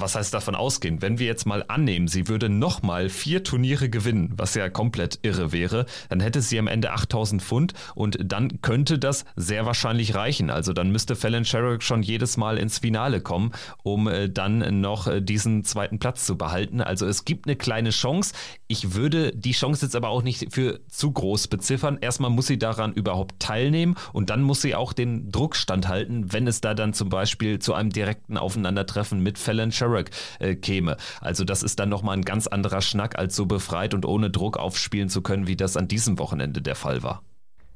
was heißt davon ausgehen? Wenn wir jetzt mal annehmen, sie würde nochmal vier Turniere gewinnen, was ja komplett irre wäre, dann hätte sie am Ende 8000 Pfund und dann könnte das sehr wahrscheinlich reichen. Also dann müsste Fallon Sherrick schon jedes Mal ins Finale kommen, um äh, dann noch äh, diesen zweiten Platz zu behalten. Also es gibt eine kleine Chance. Ich würde die Chance jetzt aber auch nicht für zu groß beziffern. Erstmal muss sie daran überhaupt teilnehmen und dann muss sie auch den Druck standhalten, wenn es da dann zum Beispiel zu einem direkten Aufeinandertreffen mit Fallon Sherrick Sherrick äh, käme. Also das ist dann nochmal ein ganz anderer Schnack, als so befreit und ohne Druck aufspielen zu können, wie das an diesem Wochenende der Fall war.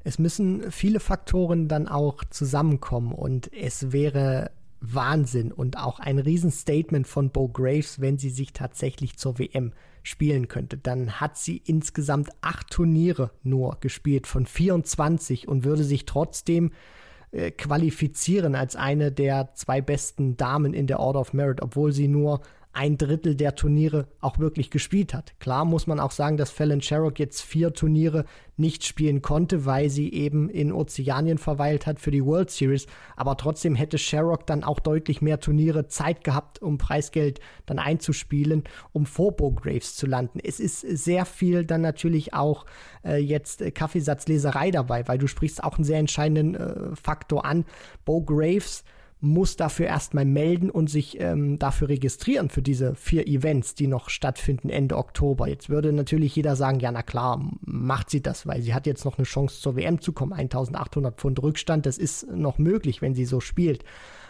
Es müssen viele Faktoren dann auch zusammenkommen und es wäre Wahnsinn und auch ein Riesenstatement von Bo Graves, wenn sie sich tatsächlich zur WM spielen könnte. Dann hat sie insgesamt acht Turniere nur gespielt von 24 und würde sich trotzdem äh, qualifizieren als eine der zwei besten Damen in der Order of Merit, obwohl sie nur ein Drittel der Turniere auch wirklich gespielt hat. Klar muss man auch sagen, dass Fallon Sherrock jetzt vier Turniere nicht spielen konnte, weil sie eben in Ozeanien verweilt hat für die World Series. Aber trotzdem hätte Sherrock dann auch deutlich mehr Turniere Zeit gehabt, um Preisgeld dann einzuspielen, um vor Bo Graves zu landen. Es ist sehr viel dann natürlich auch äh, jetzt Kaffeesatzleserei dabei, weil du sprichst auch einen sehr entscheidenden äh, Faktor an. Bo Graves muss dafür erstmal melden und sich ähm, dafür registrieren für diese vier Events, die noch stattfinden Ende Oktober. Jetzt würde natürlich jeder sagen, ja na klar, macht sie das, weil sie hat jetzt noch eine Chance zur WM zu kommen. 1800 Pfund Rückstand, das ist noch möglich, wenn sie so spielt.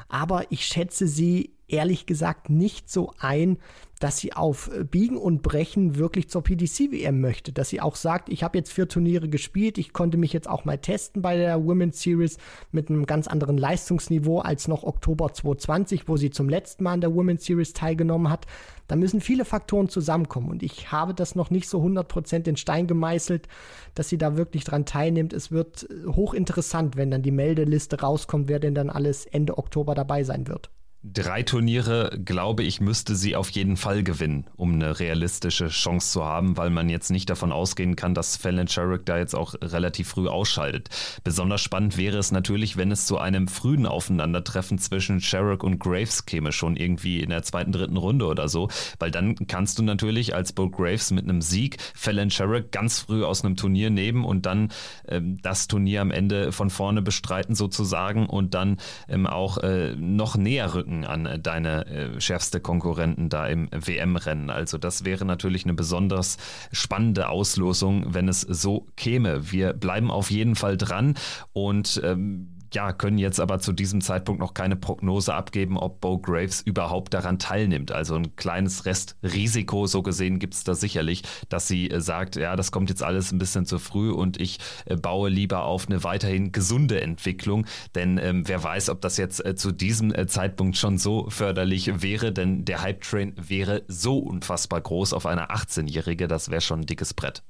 Aber ich schätze sie ehrlich gesagt nicht so ein, dass sie auf äh, Biegen und Brechen wirklich zur PDC-WM möchte. Dass sie auch sagt, ich habe jetzt vier Turniere gespielt, ich konnte mich jetzt auch mal testen bei der Women's Series mit einem ganz anderen Leistungsniveau als noch Oktober 2020, wo sie zum letzten Mal an der Women's Series teilgenommen hat. Da müssen viele Faktoren zusammenkommen und ich habe das noch nicht so 100% in Stein gemeißelt, dass sie da wirklich dran teilnimmt. Es wird äh, hochinteressant, wenn dann die Meldeliste rauskommt, wer denn dann alles Ende Oktober dabei sein wird. Drei Turniere, glaube ich, müsste sie auf jeden Fall gewinnen, um eine realistische Chance zu haben, weil man jetzt nicht davon ausgehen kann, dass Fallon Sherrick da jetzt auch relativ früh ausschaltet. Besonders spannend wäre es natürlich, wenn es zu einem frühen Aufeinandertreffen zwischen Sherrick und Graves käme, schon irgendwie in der zweiten, dritten Runde oder so, weil dann kannst du natürlich als Bo Graves mit einem Sieg Fallon Sherrick ganz früh aus einem Turnier nehmen und dann ähm, das Turnier am Ende von vorne bestreiten sozusagen und dann ähm, auch äh, noch näher rücken denken an deine äh, schärfste Konkurrenten da im WM-Rennen. Also das wäre natürlich eine besonders spannende Auslosung, wenn es so käme. Wir bleiben auf jeden Fall dran und ähm, ja, können jetzt aber zu diesem Zeitpunkt noch keine Prognose abgeben, ob Bo Graves überhaupt daran teilnimmt. Also ein kleines Restrisiko, so gesehen, gibt es da sicherlich, dass sie äh, sagt, ja, das kommt jetzt alles ein bisschen zu früh und ich äh, baue lieber auf eine weiterhin gesunde Entwicklung. Denn ähm, wer weiß, ob das jetzt äh, zu diesem äh, Zeitpunkt schon so förderlich wäre, denn der Hype-Train wäre so unfassbar groß auf eine 18-Jährige, das wäre schon ein dickes Brett.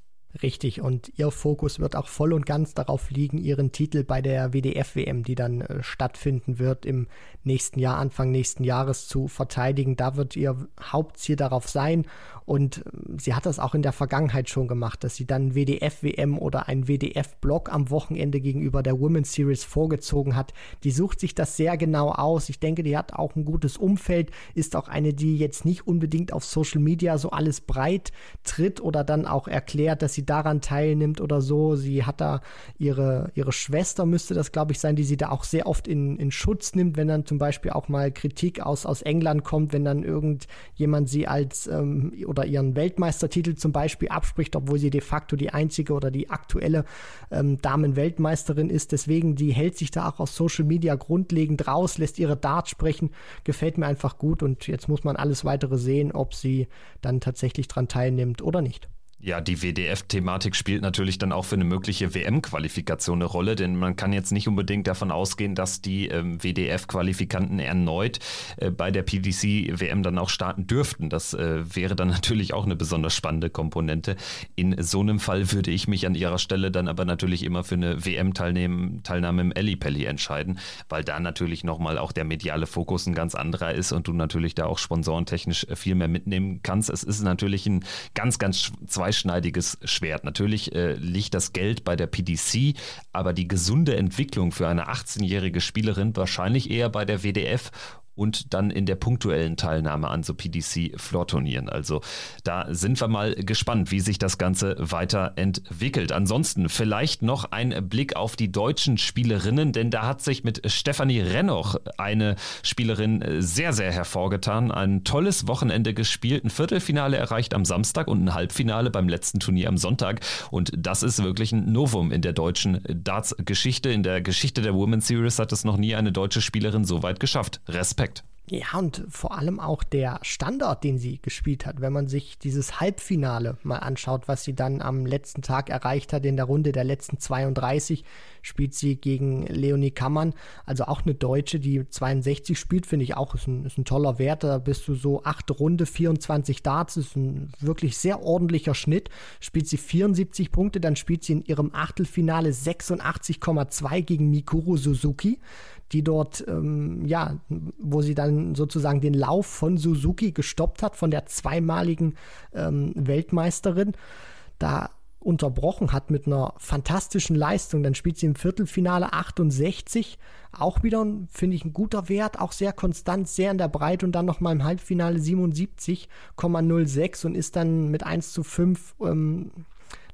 Richtig, und ihr Fokus wird auch voll und ganz darauf liegen, ihren Titel bei der WDF-WM, die dann äh, stattfinden wird, im nächsten Jahr, Anfang nächsten Jahres zu verteidigen. Da wird ihr Hauptziel darauf sein. Und ähm, sie hat das auch in der Vergangenheit schon gemacht, dass sie dann WDF-WM oder ein WDF-Block am Wochenende gegenüber der Women's Series vorgezogen hat. Die sucht sich das sehr genau aus. Ich denke, die hat auch ein gutes Umfeld, ist auch eine, die jetzt nicht unbedingt auf Social Media so alles breit tritt oder dann auch erklärt, dass sie daran teilnimmt oder so. Sie hat da ihre, ihre Schwester, müsste das, glaube ich, sein, die sie da auch sehr oft in, in Schutz nimmt, wenn dann zum Beispiel auch mal Kritik aus, aus England kommt, wenn dann irgendjemand sie als ähm, oder ihren Weltmeistertitel zum Beispiel abspricht, obwohl sie de facto die einzige oder die aktuelle ähm, Damen-Weltmeisterin ist. Deswegen, die hält sich da auch aus Social Media grundlegend raus, lässt ihre Darts sprechen, gefällt mir einfach gut und jetzt muss man alles weitere sehen, ob sie dann tatsächlich dran teilnimmt oder nicht. Ja, die WDF-Thematik spielt natürlich dann auch für eine mögliche WM-Qualifikation eine Rolle, denn man kann jetzt nicht unbedingt davon ausgehen, dass die ähm, WDF-Qualifikanten erneut äh, bei der PDC-WM dann auch starten dürften. Das äh, wäre dann (laughs) natürlich auch eine besonders spannende Komponente. In so einem Fall würde ich mich an ihrer Stelle dann aber natürlich immer für eine WM-Teilnahme im Ellipelli entscheiden, weil da natürlich nochmal auch der mediale Fokus ein ganz anderer ist und du natürlich da auch sponsorentechnisch viel mehr mitnehmen kannst. Es ist natürlich ein ganz, ganz zwei zweischneidiges Schwert. Natürlich äh, liegt das Geld bei der PDC, aber die gesunde Entwicklung für eine 18-jährige Spielerin wahrscheinlich eher bei der WDF und dann in der punktuellen Teilnahme an so PDC-Floor-Turnieren. Also da sind wir mal gespannt, wie sich das Ganze weiterentwickelt. Ansonsten vielleicht noch ein Blick auf die deutschen Spielerinnen, denn da hat sich mit Stefanie Rennoch eine Spielerin sehr, sehr hervorgetan. Ein tolles Wochenende gespielt, ein Viertelfinale erreicht am Samstag und ein Halbfinale beim letzten Turnier am Sonntag. Und das ist wirklich ein Novum in der deutschen Darts-Geschichte. In der Geschichte der Women's Series hat es noch nie eine deutsche Spielerin so weit geschafft. Respekt. Ja, und vor allem auch der Standard, den sie gespielt hat. Wenn man sich dieses Halbfinale mal anschaut, was sie dann am letzten Tag erreicht hat, in der Runde der letzten 32, spielt sie gegen Leonie Kammern, also auch eine Deutsche, die 62 spielt, finde ich auch, ist ein, ist ein toller Wert. Da bist du so achte Runde, 24 Darts, ist ein wirklich sehr ordentlicher Schnitt. Spielt sie 74 Punkte, dann spielt sie in ihrem Achtelfinale 86,2 gegen Mikuru Suzuki die dort, ähm, ja, wo sie dann sozusagen den Lauf von Suzuki gestoppt hat, von der zweimaligen ähm, Weltmeisterin. Da unterbrochen hat mit einer fantastischen Leistung. Dann spielt sie im Viertelfinale 68. Auch wieder, finde ich, ein guter Wert, auch sehr konstant, sehr in der Breite und dann nochmal im Halbfinale 77,06 und ist dann mit 1 zu 5 ähm,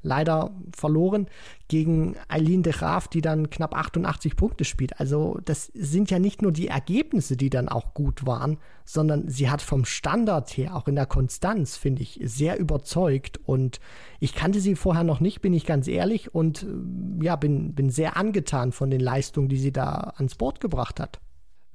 leider verloren gegen Eileen de Graaf, die dann knapp 88 Punkte spielt. Also das sind ja nicht nur die Ergebnisse, die dann auch gut waren, sondern sie hat vom Standard her, auch in der Konstanz, finde ich, sehr überzeugt. Und ich kannte sie vorher noch nicht, bin ich ganz ehrlich, und äh, ja, bin, bin sehr angetan von den Leistungen, die sie da ans Board gebracht hat.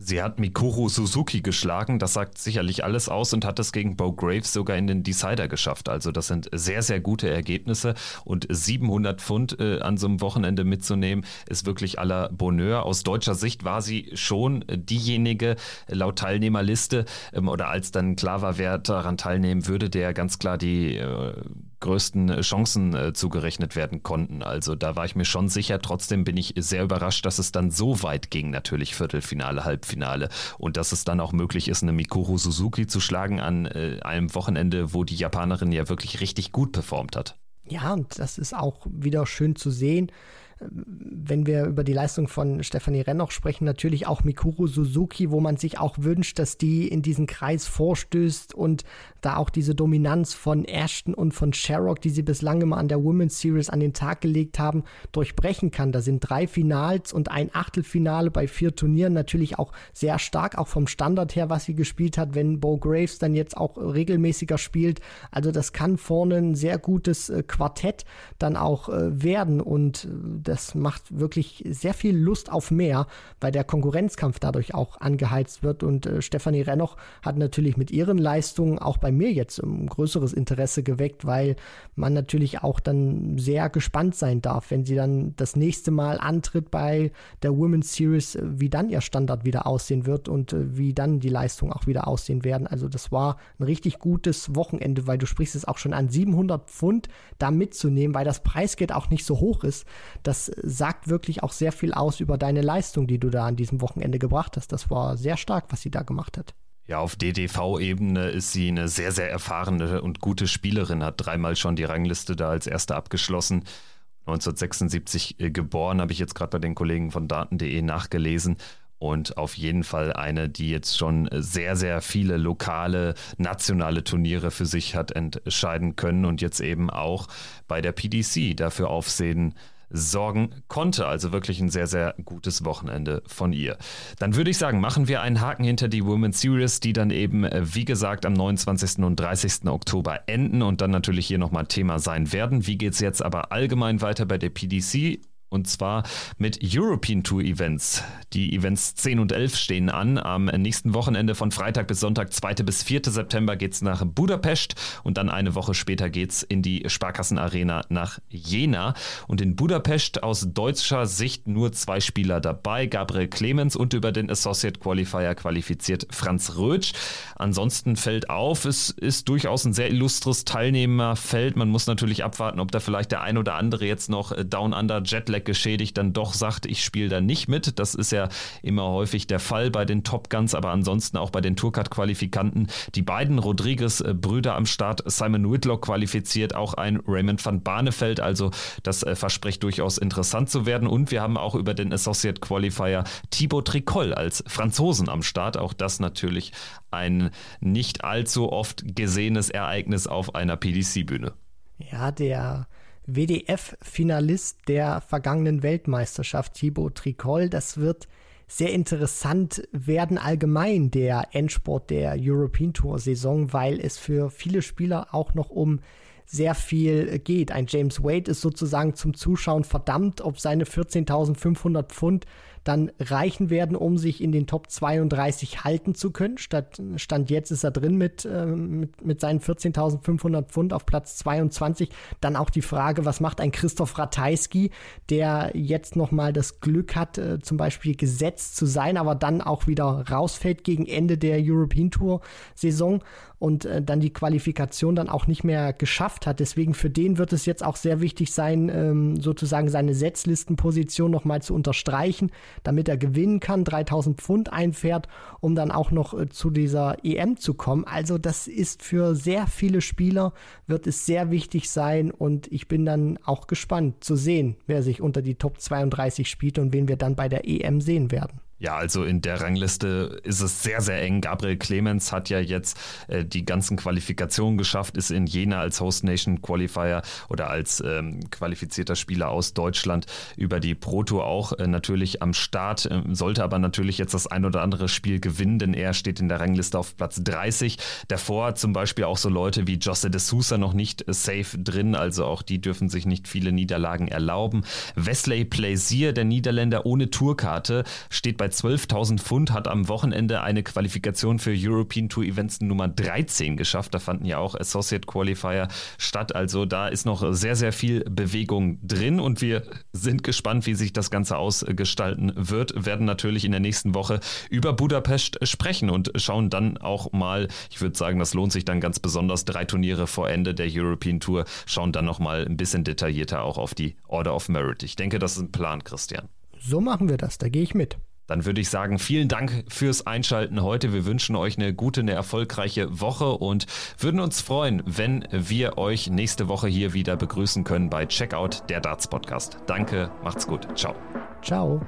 Sie hat Mikuru Suzuki geschlagen, das sagt sicherlich alles aus und hat es gegen Bo Graves sogar in den Decider geschafft. Also das sind sehr, sehr gute Ergebnisse und 700 Pfund äh, an so einem Wochenende mitzunehmen, ist wirklich aller Bonheur. Aus deutscher Sicht war sie schon diejenige laut Teilnehmerliste ähm, oder als dann klar war, wer daran teilnehmen würde, der ganz klar die äh, größten Chancen äh, zugerechnet werden konnten. Also da war ich mir schon sicher. Trotzdem bin ich sehr überrascht, dass es dann so weit ging, natürlich Viertelfinale, Halbfinale. Und dass es dann auch möglich ist, eine Mikuru Suzuki zu schlagen an äh, einem Wochenende, wo die Japanerin ja wirklich richtig gut performt hat. Ja, und das ist auch wieder schön zu sehen wenn wir über die Leistung von Stefanie Rennoch sprechen, natürlich auch Mikuru Suzuki, wo man sich auch wünscht, dass die in diesen Kreis vorstößt und da auch diese Dominanz von Ashton und von Sherrock, die sie bislang immer an der Women's Series an den Tag gelegt haben, durchbrechen kann. Da sind drei Finals und ein Achtelfinale bei vier Turnieren natürlich auch sehr stark, auch vom Standard her, was sie gespielt hat, wenn Bo Graves dann jetzt auch regelmäßiger spielt. Also das kann vorne ein sehr gutes äh, Quartett dann auch äh, werden und äh, das macht wirklich sehr viel Lust auf mehr, weil der Konkurrenzkampf dadurch auch angeheizt wird und äh, Stefanie Rennoch hat natürlich mit ihren Leistungen auch bei mir jetzt ein größeres Interesse geweckt, weil man natürlich auch dann sehr gespannt sein darf, wenn sie dann das nächste Mal antritt bei der Women's Series, äh, wie dann ihr Standard wieder aussehen wird und äh, wie dann die Leistungen auch wieder aussehen werden. Also das war ein richtig gutes Wochenende, weil du sprichst es auch schon an 700 Pfund da mitzunehmen, weil das Preisgeld auch nicht so hoch ist. Das sagt wirklich auch sehr viel aus über deine Leistung, die du da an diesem Wochenende gebracht hast. Das war sehr stark, was sie da gemacht hat. Ja, auf DDV-Ebene ist sie eine sehr, sehr erfahrene und gute Spielerin, hat dreimal schon die Rangliste da als Erste abgeschlossen. 1976 äh, geboren, habe ich jetzt gerade bei den Kollegen von Daten.de nachgelesen. Und auf jeden Fall eine, die jetzt schon sehr, sehr viele lokale, nationale Turniere für sich hat entscheiden können und jetzt eben auch bei der PDC dafür Aufsehen sorgen konnte. Also wirklich ein sehr, sehr gutes Wochenende von ihr. Dann würde ich sagen, machen wir einen Haken hinter die Women's Series, die dann eben, äh, wie gesagt, am 29. und 30. Oktober enden und dann natürlich hier nochmal Thema sein werden. Wie geht es jetzt aber allgemein weiter bei der PDC? Und zwar mit European Tour Events. Die Events 10 und 11 stehen an. Am nächsten Wochenende von Freitag bis Sonntag, 2. bis 4. September geht es nach Budapest und dann eine Woche später geht es in die Sparkassen Arena nach Jena. Und in Budapest aus deutscher Sicht nur zwei Spieler dabei. Gabriel Clemens und über den Associate Qualifier qualifiziert Franz Rötsch. Ansonsten fällt auf, es ist durchaus ein sehr illustres Teilnehmerfeld. Man muss natürlich abwarten, ob da vielleicht der ein oder andere jetzt noch Down Under Jetlag Jetlag geschädigt dann doch sagt, ich spiele da nicht mit. Das ist ja immer häufig der Fall bei den Top Guns, aber ansonsten auch bei den Tourcard-Qualifikanten. Die beiden Rodriguez-Brüder am Start, Simon Whitlock qualifiziert, auch ein Raymond van Barneveld. Also das äh, verspricht durchaus interessant zu werden. Und wir haben auch über den Associate Qualifier Thibaut Tricol als Franzosen am Start. Auch das natürlich ein nicht allzu oft gesehenes Ereignis auf einer PDC-Bühne. Ja, der WDF-Finalist der vergangenen Weltmeisterschaft, Thibaut Tricol. Das wird sehr interessant werden allgemein der Endsport der European Tour Saison, weil es für viele Spieler auch noch um sehr viel geht. Ein James Wade ist sozusagen zum Zuschauen verdammt, ob seine 14.500 Pfund dann reichen werden, um sich in den Top 32 halten zu können. Statt, Stand jetzt ist er drin mit, äh, mit, mit seinen 14.500 Pfund auf Platz 22. Dann auch die Frage, was macht ein Christoph Ratajski, der jetzt nochmal das Glück hat, äh, zum Beispiel gesetzt zu sein, aber dann auch wieder rausfällt gegen Ende der European Tour Saison und äh, dann die Qualifikation dann auch nicht mehr geschafft hat. Deswegen für den wird es jetzt auch sehr wichtig sein, ähm, sozusagen seine Setzlistenposition nochmal zu unterstreichen, damit er gewinnen kann, 3000 Pfund einfährt, um dann auch noch äh, zu dieser EM zu kommen. Also das ist für sehr viele Spieler, wird es sehr wichtig sein und ich bin dann auch gespannt zu sehen, wer sich unter die Top 32 spielt und wen wir dann bei der EM sehen werden. Ja, also in der Rangliste ist es sehr, sehr eng. Gabriel Clemens hat ja jetzt äh, die ganzen Qualifikationen geschafft, ist in Jena als Host Nation Qualifier oder als ähm, qualifizierter Spieler aus Deutschland über die Pro Tour auch äh, natürlich am Start, äh, sollte aber natürlich jetzt das ein oder andere Spiel gewinnen, denn er steht in der Rangliste auf Platz 30. Davor zum Beispiel auch so Leute wie Josse de Sousa noch nicht äh, safe drin, also auch die dürfen sich nicht viele Niederlagen erlauben. Wesley Plaisir, der Niederländer ohne Tourkarte, steht bei 12.000 Pfund, hat am Wochenende eine Qualifikation für European Tour Events Nummer 13 geschafft. Da fanden ja auch Associate Qualifier statt. Also da ist noch sehr, sehr viel Bewegung drin und wir sind gespannt, wie sich das Ganze ausgestalten wird. Werden natürlich in der nächsten Woche über Budapest sprechen und schauen dann auch mal, ich würde sagen, das lohnt sich dann ganz besonders, drei Turniere vor Ende der European Tour, schauen dann nochmal ein bisschen detaillierter auch auf die Order of Merit. Ich denke, das ist ein Plan, Christian. So machen wir das, da gehe ich mit. Dann würde ich sagen, vielen Dank fürs Einschalten heute. Wir wünschen euch eine gute, eine erfolgreiche Woche und würden uns freuen, wenn wir euch nächste Woche hier wieder begrüßen können bei Checkout der Darts Podcast. Danke, macht's gut. Ciao. Ciao.